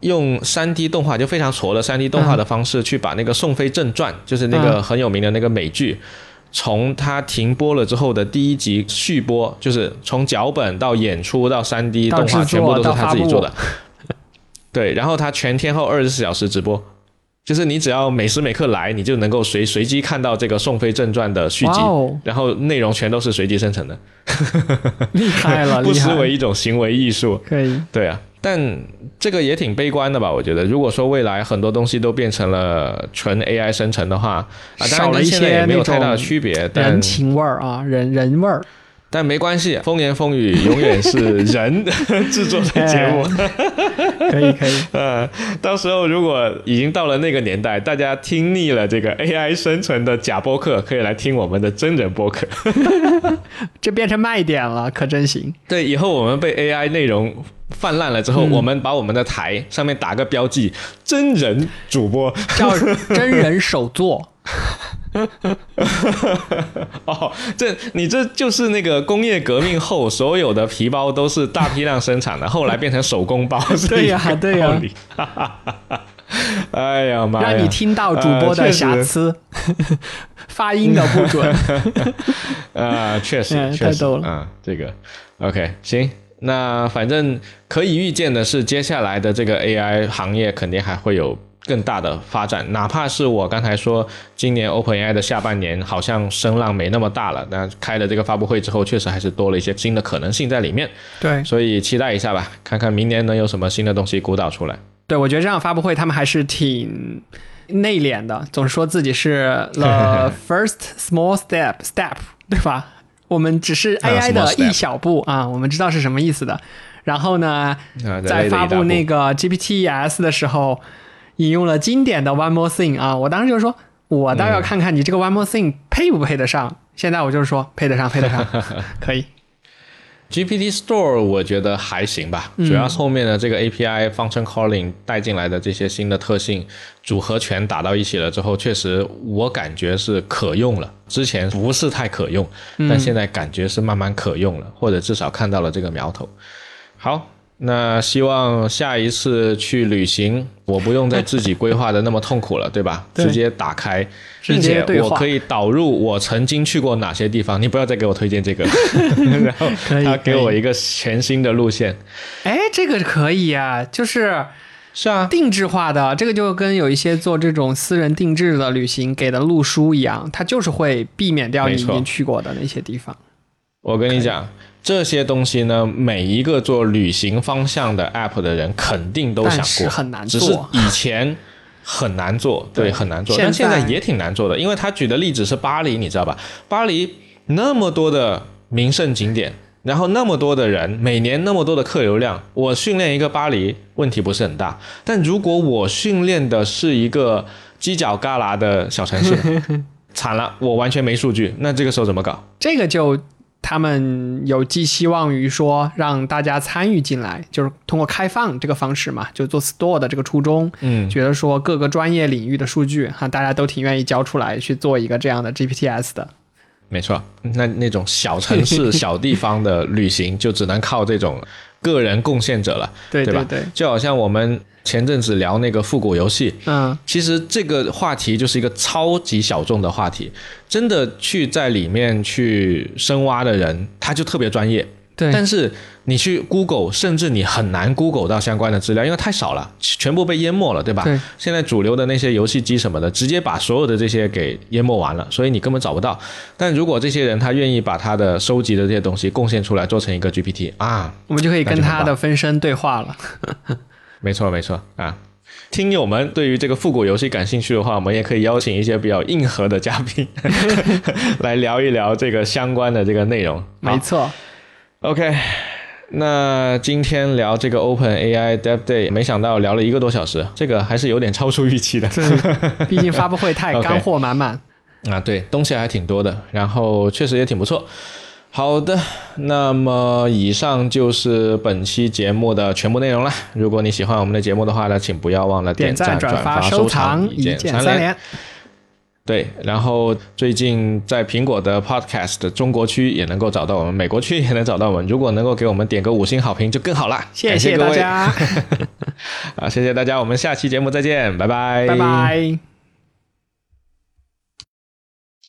用 3D 动画就非常挫的 3D 动画的方式去把那个《宋飞正传》，就是那个很有名的那个美剧，从它停播了之后的第一集续播，就是从脚本到演出到三 D 动画，全部都是他自己做的。对，然后他全天候二十四小时直播，就是你只要每时每刻来，你就能够随随机看到这个《宋飞正传》的续集，然后内容全都是随机生成的。厉害了，不失为一种行为艺术。可以，对啊。但这个也挺悲观的吧？我觉得，如果说未来很多东西都变成了纯 AI 生成的话，啊，少了一些也没有太大的区别，人情味儿啊，人人味儿。但没关系，风言风语永远是人 制作的节目。可以可以，呃，到时候如果已经到了那个年代，大家听腻了这个 AI 生成的假播客，可以来听我们的真人播客。这变成卖点了，可真行。对，以后我们被 AI 内容泛滥了之后，我们把我们的台上面打个标记：真人主播，叫真人首作。哦，这你这就是那个工业革命后所有的皮包都是大批量生产的，后来变成手工包，对呀，对呀。哎呀妈呀！让你听到主播的瑕疵，发音的不准。啊，确实，太逗了啊！这个 OK，行，那反正可以预见的是，接下来的这个 AI 行业肯定还会有。更大的发展，哪怕是我刚才说今年 OpenAI 的下半年好像声浪没那么大了，那开了这个发布会之后，确实还是多了一些新的可能性在里面。对，所以期待一下吧，看看明年能有什么新的东西鼓捣出来。对，我觉得这样发布会他们还是挺内敛的，总是说自己是 the first small step step，对吧？我们只是 AI 的一小步啊，我们知道是什么意思的。然后呢，在发布那个 GPTs 的时候。引用了经典的 One More Thing 啊，我当时就说，我倒要看看你这个 One More Thing 配不配得上。现在我就是说，配得上，配得上，可以。GPT Store 我觉得还行吧，主要是后面的这个 API Function Calling 带进来的这些新的特性组合拳打到一起了之后，确实我感觉是可用了。之前不是太可用，但现在感觉是慢慢可用了，或者至少看到了这个苗头。好。那希望下一次去旅行，我不用再自己规划的那么痛苦了，对吧？直接打开，并且我可以导入我曾经去过哪些地方。你不要再给我推荐这个，然后他给我一个全新的路线。哎，这个可以啊，就是是啊，定制化的，这个就跟有一些做这种私人定制的旅行给的路书一样，它就是会避免掉你已经去过的那些地方。我跟你讲。这些东西呢，每一个做旅行方向的 app 的人肯定都想过，很难做。只是以前很难做，对，很难做。但现在也挺难做的，因为他举的例子是巴黎，你知道吧？巴黎那么多的名胜景点，然后那么多的人，每年那么多的客流量，我训练一个巴黎问题不是很大。但如果我训练的是一个犄角旮旯的小城市，惨了，我完全没数据，那这个时候怎么搞？这个就。他们有寄希望于说让大家参与进来，就是通过开放这个方式嘛，就做 store 的这个初衷，嗯，觉得说各个专业领域的数据哈，大家都挺愿意交出来去做一个这样的 GPTs 的。没错，那那种小城市、小地方的旅行就只能靠这种个人贡献者了，对吧？对，就好像我们。前阵子聊那个复古游戏，嗯，其实这个话题就是一个超级小众的话题，真的去在里面去深挖的人，他就特别专业。对，但是你去 Google，甚至你很难 Google 到相关的资料，因为太少了，全部被淹没了，对吧？对。现在主流的那些游戏机什么的，直接把所有的这些给淹没完了，所以你根本找不到。但如果这些人他愿意把他的收集的这些东西贡献出来，做成一个 GPT 啊，我们就可以跟他的分身对话了。没错，没错啊！听友们对于这个复古游戏感兴趣的话，我们也可以邀请一些比较硬核的嘉宾 来聊一聊这个相关的这个内容。没错。OK，那今天聊这个 Open AI Dev Day，没想到聊了一个多小时，这个还是有点超出预期的。毕竟发布会太干货满满。啊，对，东西还挺多的，然后确实也挺不错。好的，那么以上就是本期节目的全部内容了。如果你喜欢我们的节目的话呢，请不要忘了点赞、转发、收藏，一键三连。对，然后最近在苹果的 Podcast 中国区也能够找到我们，美国区也能找到我们。如果能够给我们点个五星好评就更好了，谢谢大家。啊，谢谢大家，我们下期节目再见，拜拜，拜拜。